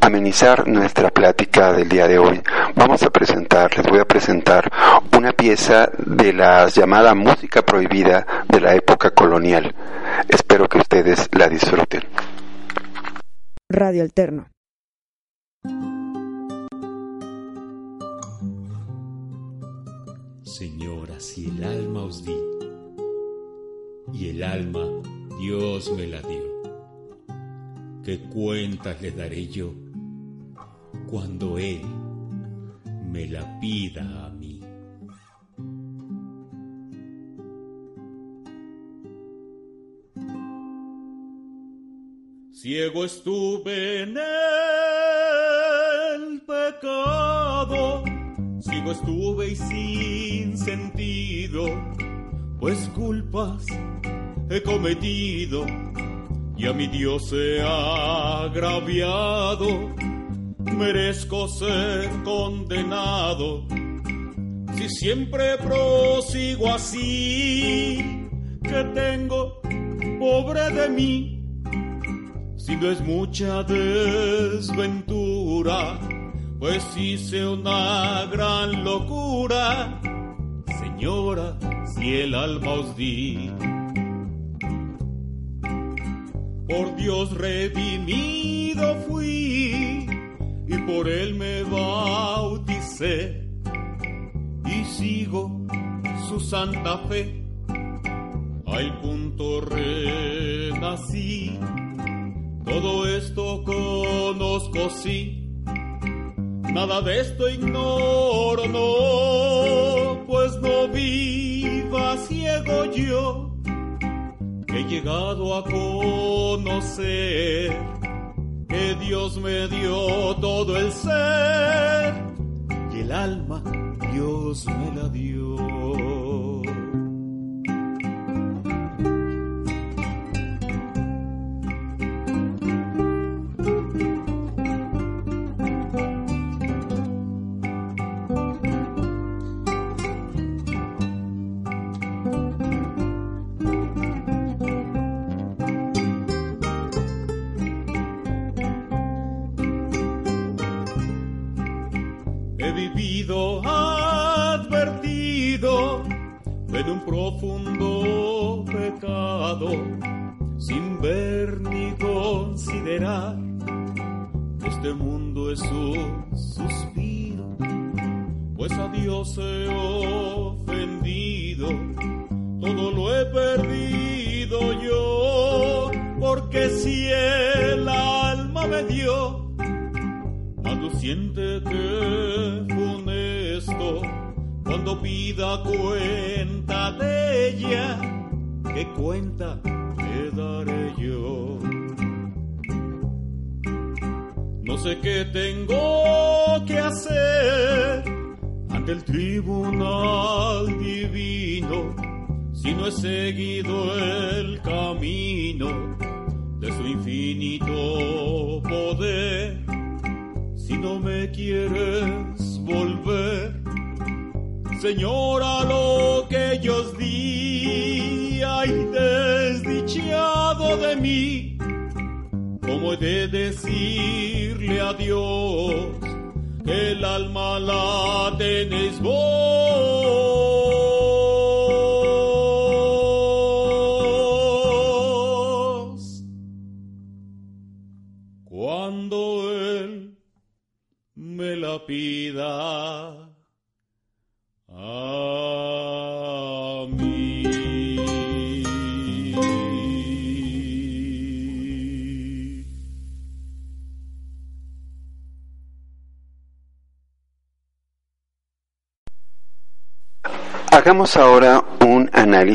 amenizar nuestra plática del día de hoy, vamos a presentar, les voy a presentar una pieza de la llamada música prohibida de la época colonial. Espero que ustedes la disfruten. Radio Alterno. Señora, si el alma os di, y el alma Dios me la dio, ¿qué cuentas le daré yo cuando Él me la pida a mí? Ciego estuve en el pecado, ciego estuve y sin sentido, pues culpas he cometido y a mi Dios he agraviado. Merezco ser condenado si siempre prosigo así. Que tengo, pobre de mí, si no es mucha desventura, pues hice una gran locura. Señora, si el alma os di, por Dios redimido fui y por él me bauticé. Y sigo su santa fe. Al punto renací. Todo esto conozco sí, nada de esto ignoro, no, pues no viva ciego yo, he llegado a conocer que Dios me dio todo el ser y el alma Dios me la dio.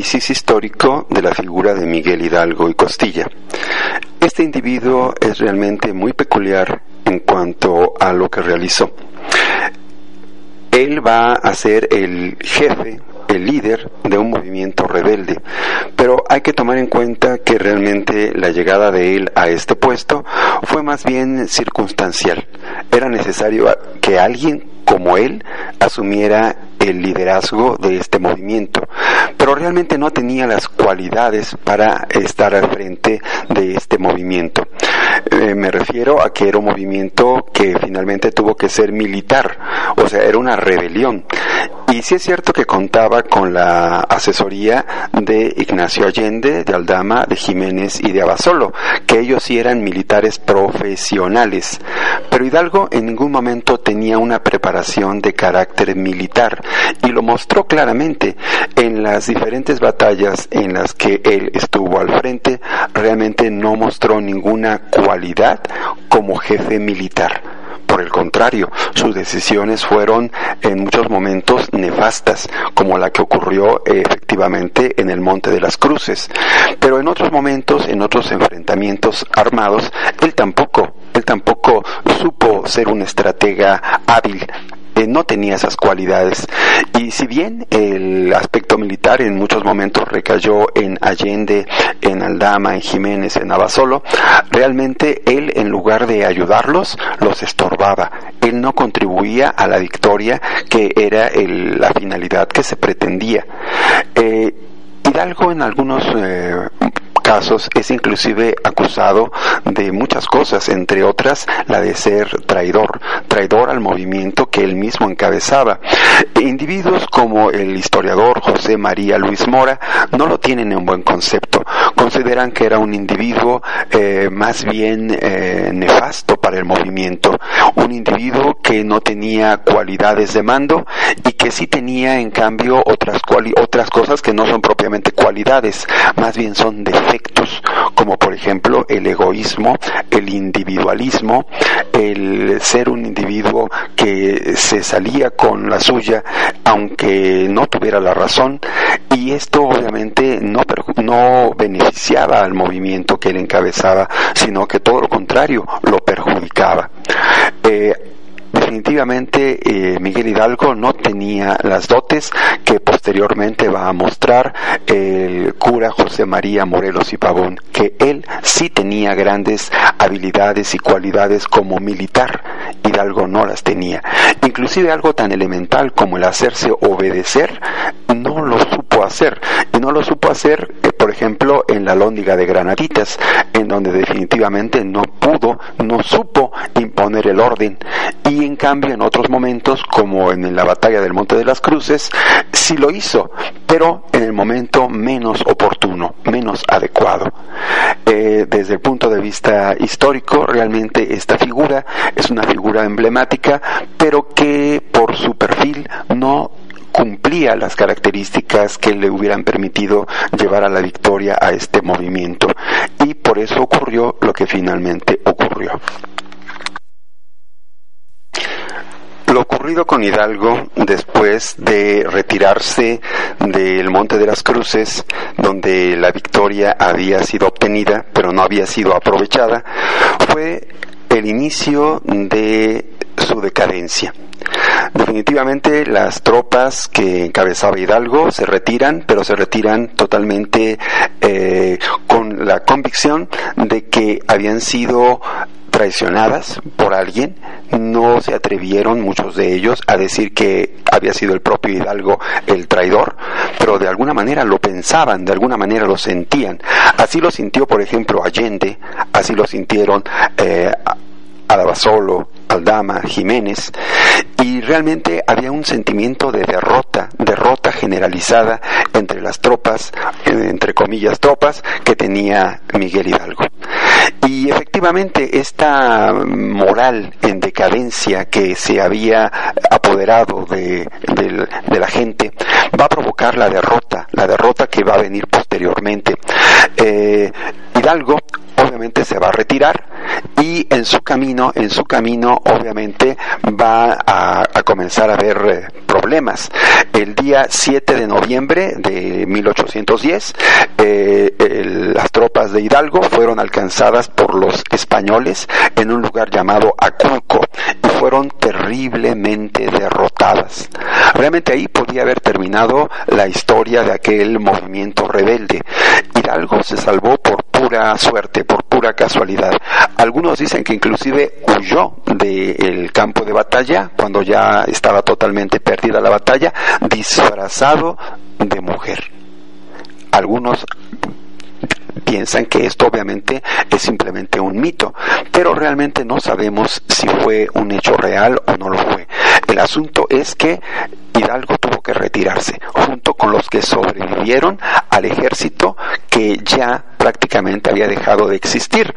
Análisis histórico de la figura de Miguel Hidalgo y Costilla. Este individuo es realmente muy peculiar en cuanto a lo que realizó. Él va a ser el jefe, el líder de un movimiento rebelde, pero hay que tomar en cuenta que realmente la llegada de él a este puesto fue más bien circunstancial. Era necesario que alguien como él asumiera el liderazgo de este movimiento, pero realmente no tenía las cualidades para estar al frente de este movimiento. Eh, me refiero a que era un movimiento que finalmente tuvo que ser militar, o sea, era una rebelión. Y sí es cierto que contaba con la asesoría de Ignacio Allende, de Aldama, de Jiménez y de Abasolo, que ellos sí eran militares profesionales. Pero Hidalgo en ningún momento tenía una preparación de carácter militar y lo mostró claramente en las diferentes batallas en las que él estuvo al frente, realmente no mostró ninguna cualidad como jefe militar. Por el contrario, sus decisiones fueron en muchos momentos nefastas, como la que ocurrió eh, efectivamente en el Monte de las Cruces. Pero en otros momentos, en otros enfrentamientos armados, él tampoco, él tampoco supo ser un estratega hábil eh, no tenía esas cualidades. Y si bien el aspecto militar en muchos momentos recayó en Allende, en Aldama, en Jiménez, en Abasolo, realmente él en lugar de ayudarlos, los estorbaba. Él no contribuía a la victoria que era la finalidad que se pretendía. Eh, Hidalgo en algunos eh, casos es inclusive acusado de muchas cosas, entre otras la de ser traidor, traidor al movimiento que él mismo encabezaba. Individuos como el historiador José María Luis Mora no lo tienen en buen concepto, consideran que era un individuo eh, más bien eh, nefasto para el movimiento, un individuo que no tenía cualidades de mando y que sí tenía en cambio otras, otras cosas que no son propiamente cualidades, más bien son defectos como por ejemplo el egoísmo, el individualismo, el ser un individuo que se salía con la suya aunque no tuviera la razón y esto obviamente no, no beneficiaba al movimiento que él encabezaba, sino que todo lo contrario lo perjudicaba. Eh, definitivamente eh, Miguel Hidalgo no tenía las dotes que posteriormente va a mostrar el cura José María Morelos y Pavón, que él sí tenía grandes habilidades y cualidades como militar, Hidalgo no las tenía. Inclusive algo tan elemental como el hacerse obedecer, no lo supo hacer. Y no lo supo hacer, eh, por ejemplo, en la lóndiga de Granaditas, en donde definitivamente no pudo, no supo imponer el orden. Y en cambio, en otros momentos, como en la batalla del Monte de las Cruces, sí lo hizo, pero en el momento menos oportuno, menos adecuado. Eh, desde el punto de vista histórico, realmente esta figura es una figura emblemática, pero que por su perfil no cumplía las características que le hubieran permitido llevar a la victoria a este movimiento. Y por eso ocurrió lo que finalmente ocurrió. Lo ocurrido con Hidalgo después de retirarse del Monte de las Cruces, donde la victoria había sido obtenida, pero no había sido aprovechada, fue el inicio de su decadencia. Definitivamente las tropas que encabezaba Hidalgo se retiran, pero se retiran totalmente eh, con la convicción de que habían sido traicionadas por alguien, no se atrevieron muchos de ellos a decir que había sido el propio Hidalgo el traidor, pero de alguna manera lo pensaban, de alguna manera lo sentían. Así lo sintió, por ejemplo, Allende, así lo sintieron eh, Alabasolo, Aldama, Jiménez, y realmente había un sentimiento de derrota, derrota generalizada entre las tropas, entre comillas tropas, que tenía Miguel Hidalgo. Y efectivamente esta moral en decadencia que se había apoderado de, la gente va a provocar la derrota, la derrota que va a venir posteriormente. Eh, Hidalgo obviamente se va a retirar y en su camino, en su camino obviamente va a, comenzar a haber eh, problemas. El día 7 de noviembre de 1810, eh, las tropas de Hidalgo fueron alcanzadas por los españoles en un lugar llamado Aculco fueron terriblemente derrotadas. Realmente ahí podía haber terminado la historia de aquel movimiento rebelde. Hidalgo se salvó por pura suerte, por pura casualidad. Algunos dicen que inclusive huyó del campo de batalla cuando ya estaba totalmente perdida la batalla, disfrazado de mujer. Algunos piensan que esto obviamente es simplemente un mito, pero realmente no sabemos si fue un hecho real o no lo fue. El asunto es que Hidalgo tuvo que retirarse, junto con los que sobrevivieron al ejército que ya prácticamente había dejado de existir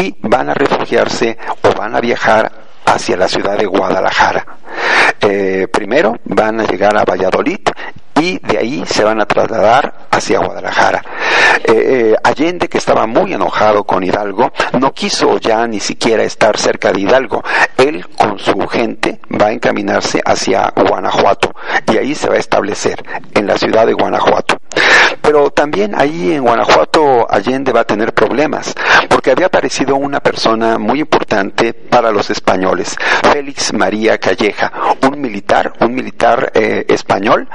y van a refugiarse o van a viajar hacia la ciudad de Guadalajara. Eh, primero van a llegar a Valladolid y de ahí se van a trasladar hacia Guadalajara. Eh, eh, Allende, que estaba muy enojado con Hidalgo, no quiso ya ni siquiera estar cerca de Hidalgo. Él con su gente va a encaminarse hacia Guanajuato y ahí se va a establecer, en la ciudad de Guanajuato. Pero también ahí en Guanajuato Allende va a tener problemas, porque había aparecido una persona muy importante para los españoles, Félix María Calleja, un militar, un militar eh, español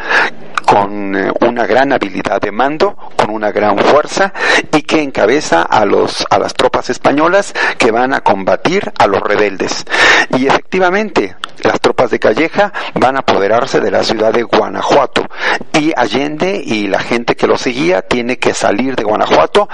con eh, una gran habilidad de mando, con una gran fuerza y que encabeza a los a las tropas españolas que van a combatir a los rebeldes. Y efectivamente, las tropas de Calleja van a apoderarse de la ciudad de Guanajuato y Allende y la gente que lo seguía tiene que salir de Guanajuato,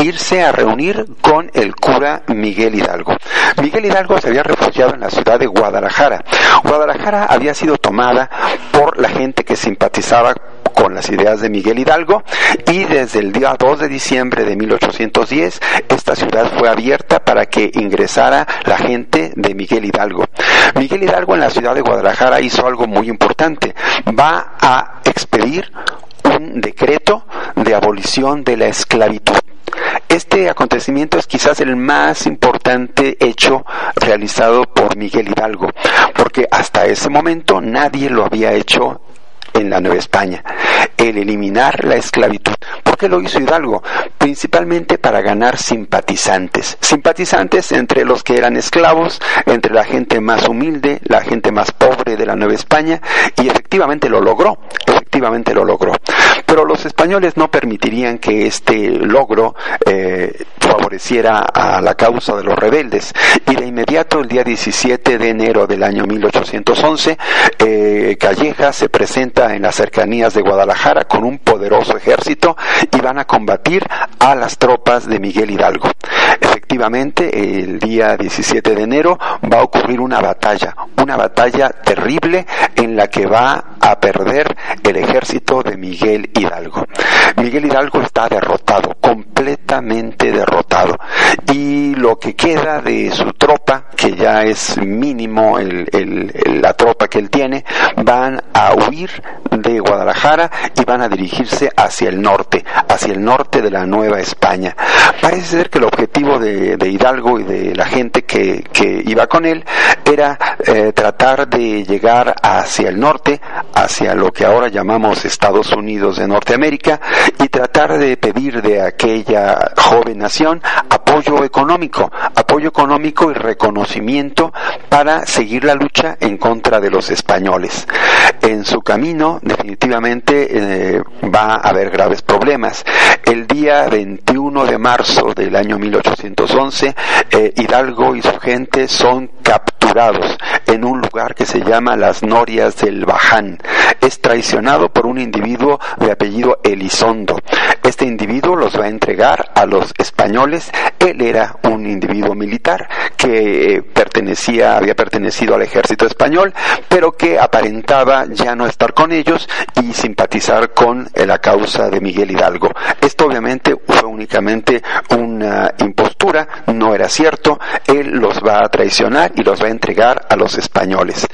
irse a reunir con el cura Miguel Hidalgo. Miguel Hidalgo se había refugiado en la ciudad de Guadalajara. Guadalajara había sido tomada por la gente que simpatizaba con las ideas de Miguel Hidalgo y desde el día 2 de diciembre de 1810 esta ciudad fue abierta para que ingresara la gente de Miguel Hidalgo. Miguel Hidalgo en la ciudad de Guadalajara hizo algo muy importante. Va a expedir un decreto de abolición de la esclavitud. Este acontecimiento es quizás el más importante hecho realizado por Miguel Hidalgo, porque hasta ese momento nadie lo había hecho en la Nueva España, el eliminar la esclavitud. ¿Por qué lo hizo Hidalgo? Principalmente para ganar simpatizantes. Simpatizantes entre los que eran esclavos, entre la gente más humilde, la gente más pobre de la Nueva España, y efectivamente lo logró, efectivamente lo logró. Pero los españoles no permitirían que este logro eh, favoreciera a la causa de los rebeldes. Y de inmediato, el día 17 de enero del año 1811, eh, Calleja se presenta en las cercanías de Guadalajara con un poderoso ejército y van a combatir a las tropas de Miguel Hidalgo. Efectivamente, el día 17 de enero va a ocurrir una batalla, una batalla terrible en la que va a perder el ejército de Miguel Hidalgo. Miguel Hidalgo está derrotado, completamente derrotado. Y lo que queda de su tropa, que ya es mínimo la tropa que él tiene, van a huir de Guadalajara y van a dirigirse hacia el norte, hacia el norte de la Nueva España. Parece ser que el objetivo de, Hidalgo y de la gente que, iba con él era eh, tratar de llegar hacia el norte, hacia lo que ahora llamamos Estados Unidos de Norteamérica, y tratar de pedir de aquella joven nación apoyo económico, apoyo económico y reconocimiento para seguir la lucha en contra de los españoles. En su camino, definitivamente, eh, va a haber graves problemas. El día 21 de marzo del año 1811, eh, Hidalgo y su gente son capturados en un lugar que se llama las Norias del Baján. Es traicionado por un individuo de apellido Elizondo. Este individuo los va a entregar a los españoles. Él era un individuo militar que eh, pertenecía, había pertenecido al ejército español, pero que aparentaba ya no estar con ellos y simpatizar con la causa de Miguel Hidalgo. Esto obviamente fue únicamente una impostura, no era cierto. Él los va a traicionar y los va a entregar a los españoles.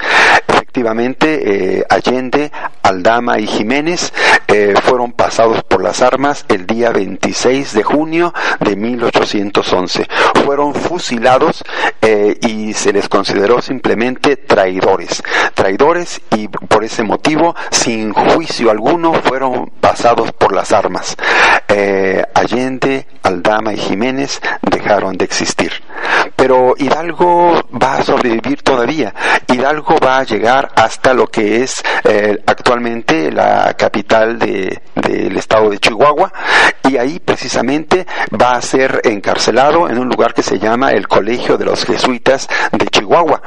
Efectivamente, eh, Allende, Aldama y Jiménez eh, fueron pasados por las armas el día 26 de junio de 1811. Fueron fusilados eh, y se les consideró simplemente traidores. Traidores y por ese motivo, sin juicio alguno, fueron pasados por las armas. Allende, Aldama y Jiménez dejaron de existir. Pero Hidalgo va a sobrevivir todavía. Hidalgo va a llegar hasta lo que es eh, actualmente la capital del estado de Chihuahua y ahí precisamente va a ser encarcelado en un lugar que se llama el Colegio de los Jesuitas de Chihuahua.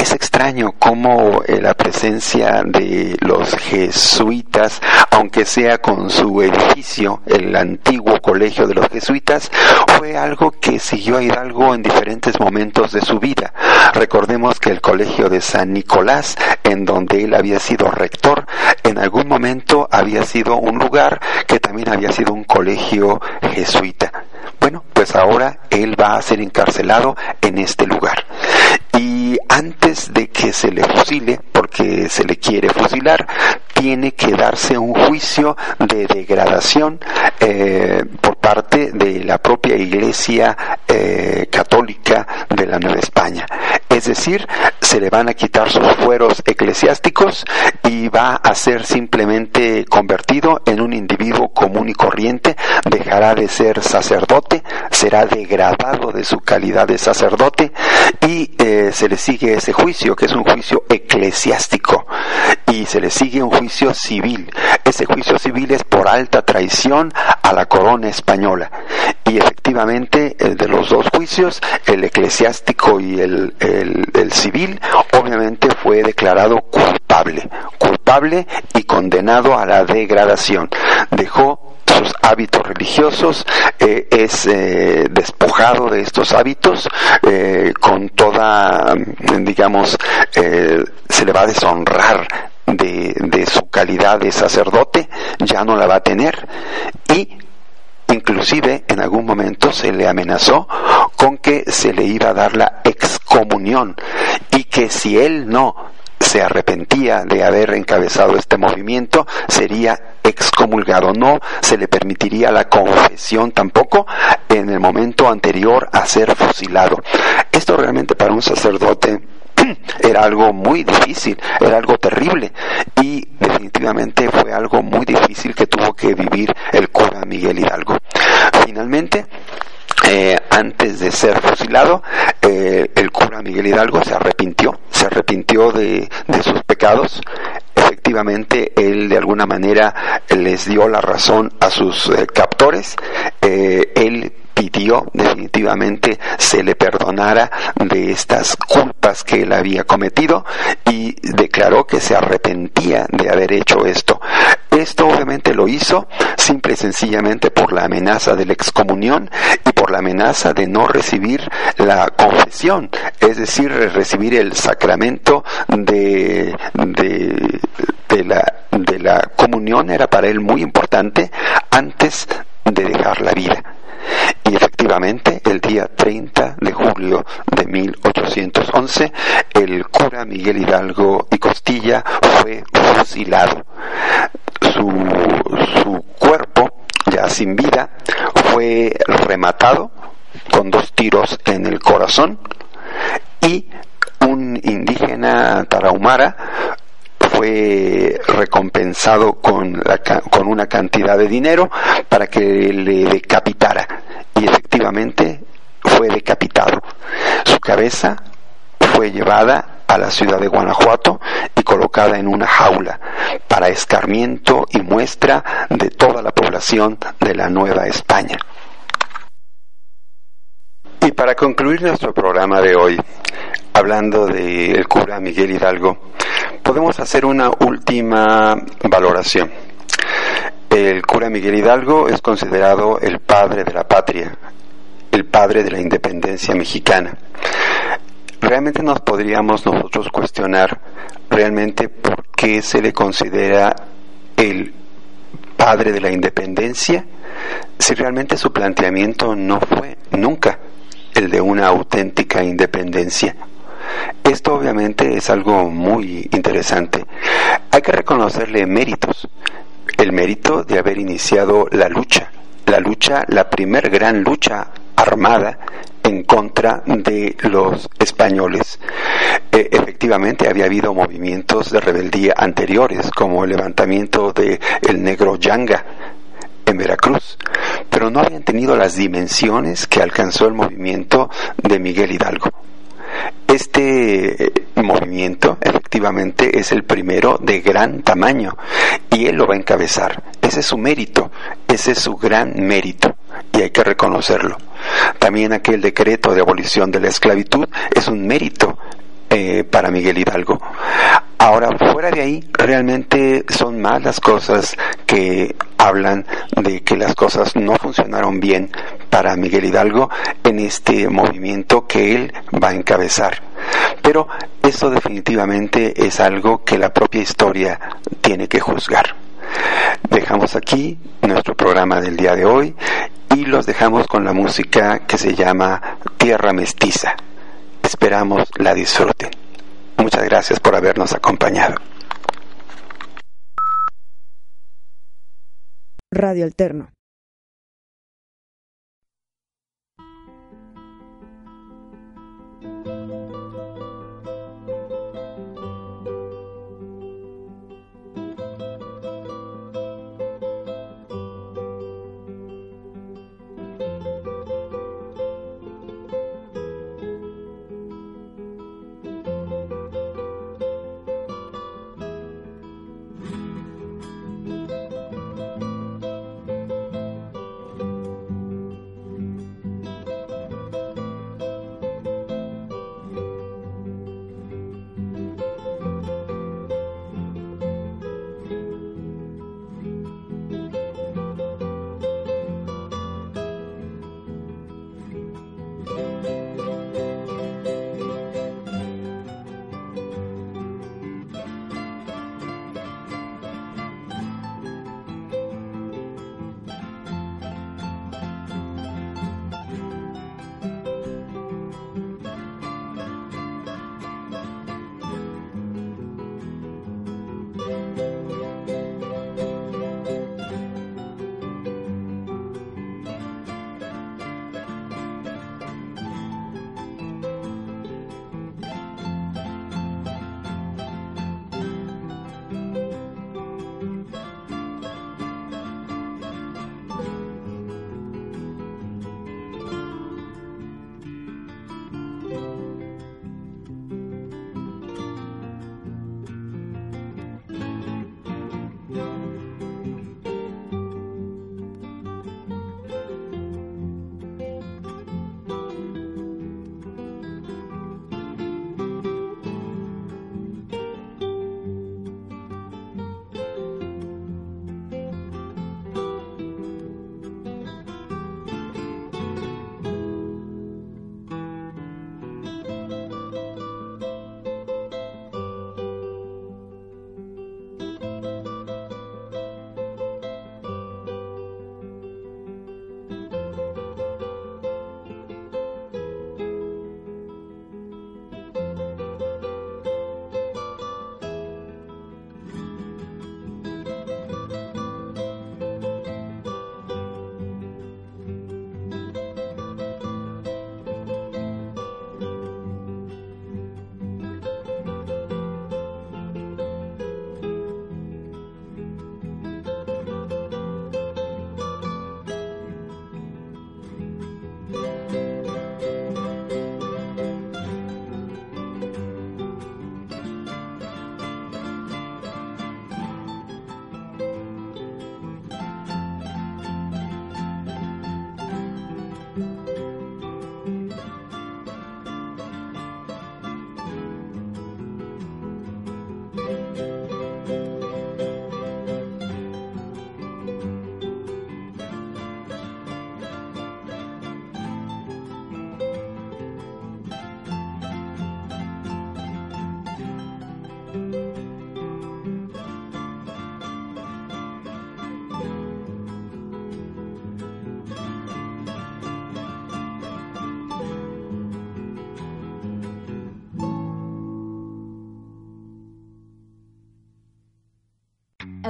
Ese extraño cómo eh, la presencia de los jesuitas, aunque sea con su edificio, el antiguo colegio de los jesuitas, fue algo que siguió a Hidalgo en diferentes momentos de su vida. Recordemos que el colegio de San Nicolás, en donde él había sido rector, en algún momento había sido un lugar que también había sido un colegio jesuita. Bueno, pues ahora él va a ser encarcelado en este lugar. Y antes de que se le fusile, porque se le quiere fusilar, tiene que darse un juicio de degradación eh, por parte de la propia Iglesia eh, Católica de la Nueva España. Es decir, se le van a quitar sus fueros eclesiásticos y va a ser simplemente convertido en un individuo común y corriente, dejará de ser sacerdote, será degradado de su calidad de sacerdote y eh, se le sigue ese juicio, que es un juicio eclesiástico, y se le sigue un juicio civil. Ese juicio civil es por alta traición a la corona española. Y efectivamente, el de los dos juicios, el eclesiástico y el, el civil, obviamente fue declarado culpable, culpable y condenado a la degradación. Dejó sus hábitos religiosos, eh, es eh, despojado de estos hábitos eh, con toda, digamos, se le va a deshonrar de, de su calidad de sacerdote, ya no la va a tener y Inclusive en algún momento se le amenazó con que se le iba a dar la excomunión y que si él no se arrepentía de haber encabezado este movimiento, sería excomulgado. No se le permitiría la confesión tampoco en el momento anterior a ser fusilado. Esto realmente para un sacerdote *clears throat* era algo muy difícil, era algo terrible y definitivamente fue algo muy difícil que tuvo que vivir el cura Miguel Hidalgo. Finalmente, eh, antes de ser fusilado, eh, el cura Miguel Hidalgo se arrepintió, se arrepintió de, sus pecados. Efectivamente, él de alguna manera les dio la razón a sus eh, captores. él pidió definitivamente se le perdonara de estas culpas que él había cometido y declaró que se arrepentía de haber hecho esto. Esto obviamente lo hizo simple y sencillamente por la amenaza de la excomunión y por la amenaza de no recibir la confesión, es decir, recibir el sacramento de, de, la, de la comunión era para él muy importante antes de dejar la vida. Y efectivamente, el día 30 de julio de 1811, el cura Miguel Hidalgo y Costilla fue fusilado. Su, su cuerpo, ya sin vida, fue rematado con dos tiros en el corazón y un indígena tarahumara fue recompensado con, con una cantidad de dinero para que le decapitara. Y efectivamente fue decapitado. Su cabeza fue llevada a la ciudad de Guanajuato y colocada en una jaula para escarmiento y muestra de toda la población de la Nueva España. Y para concluir nuestro programa de hoy, hablando del cura Miguel Hidalgo, podemos hacer una última valoración. El cura Miguel Hidalgo es considerado el padre de la patria, el padre de la independencia mexicana. Realmente nos podríamos nosotros cuestionar realmente por qué se le considera el padre de la independencia si realmente su planteamiento no fue nunca el de una auténtica independencia. Esto obviamente es algo muy interesante. Hay que reconocerle méritos. El mérito de haber iniciado la lucha. La lucha, la primer gran lucha armada en contra de los españoles. E, efectivamente había habido movimientos de rebeldía anteriores, como el levantamiento de el negro Yanga en Veracruz, pero no habían tenido las dimensiones que alcanzó el movimiento de Miguel Hidalgo. Este eh, movimiento efectivamente es el primero de gran tamaño y él lo va a encabezar. Ese es su mérito, ese es su gran mérito y hay que reconocerlo. También aquel decreto de abolición de la esclavitud es un mérito eh, para Miguel Hidalgo. Ahora, fuera de ahí, realmente son más las cosas que hablan de que las cosas no funcionaron bien para Miguel Hidalgo en este movimiento que él va a encabezar. Pero eso definitivamente es algo que la propia historia tiene que juzgar. Dejamos aquí nuestro programa del día de hoy y los dejamos con la música que se llama Tierra Mestiza. Esperamos la disfruten. Muchas gracias por habernos acompañado. Radio Alterno.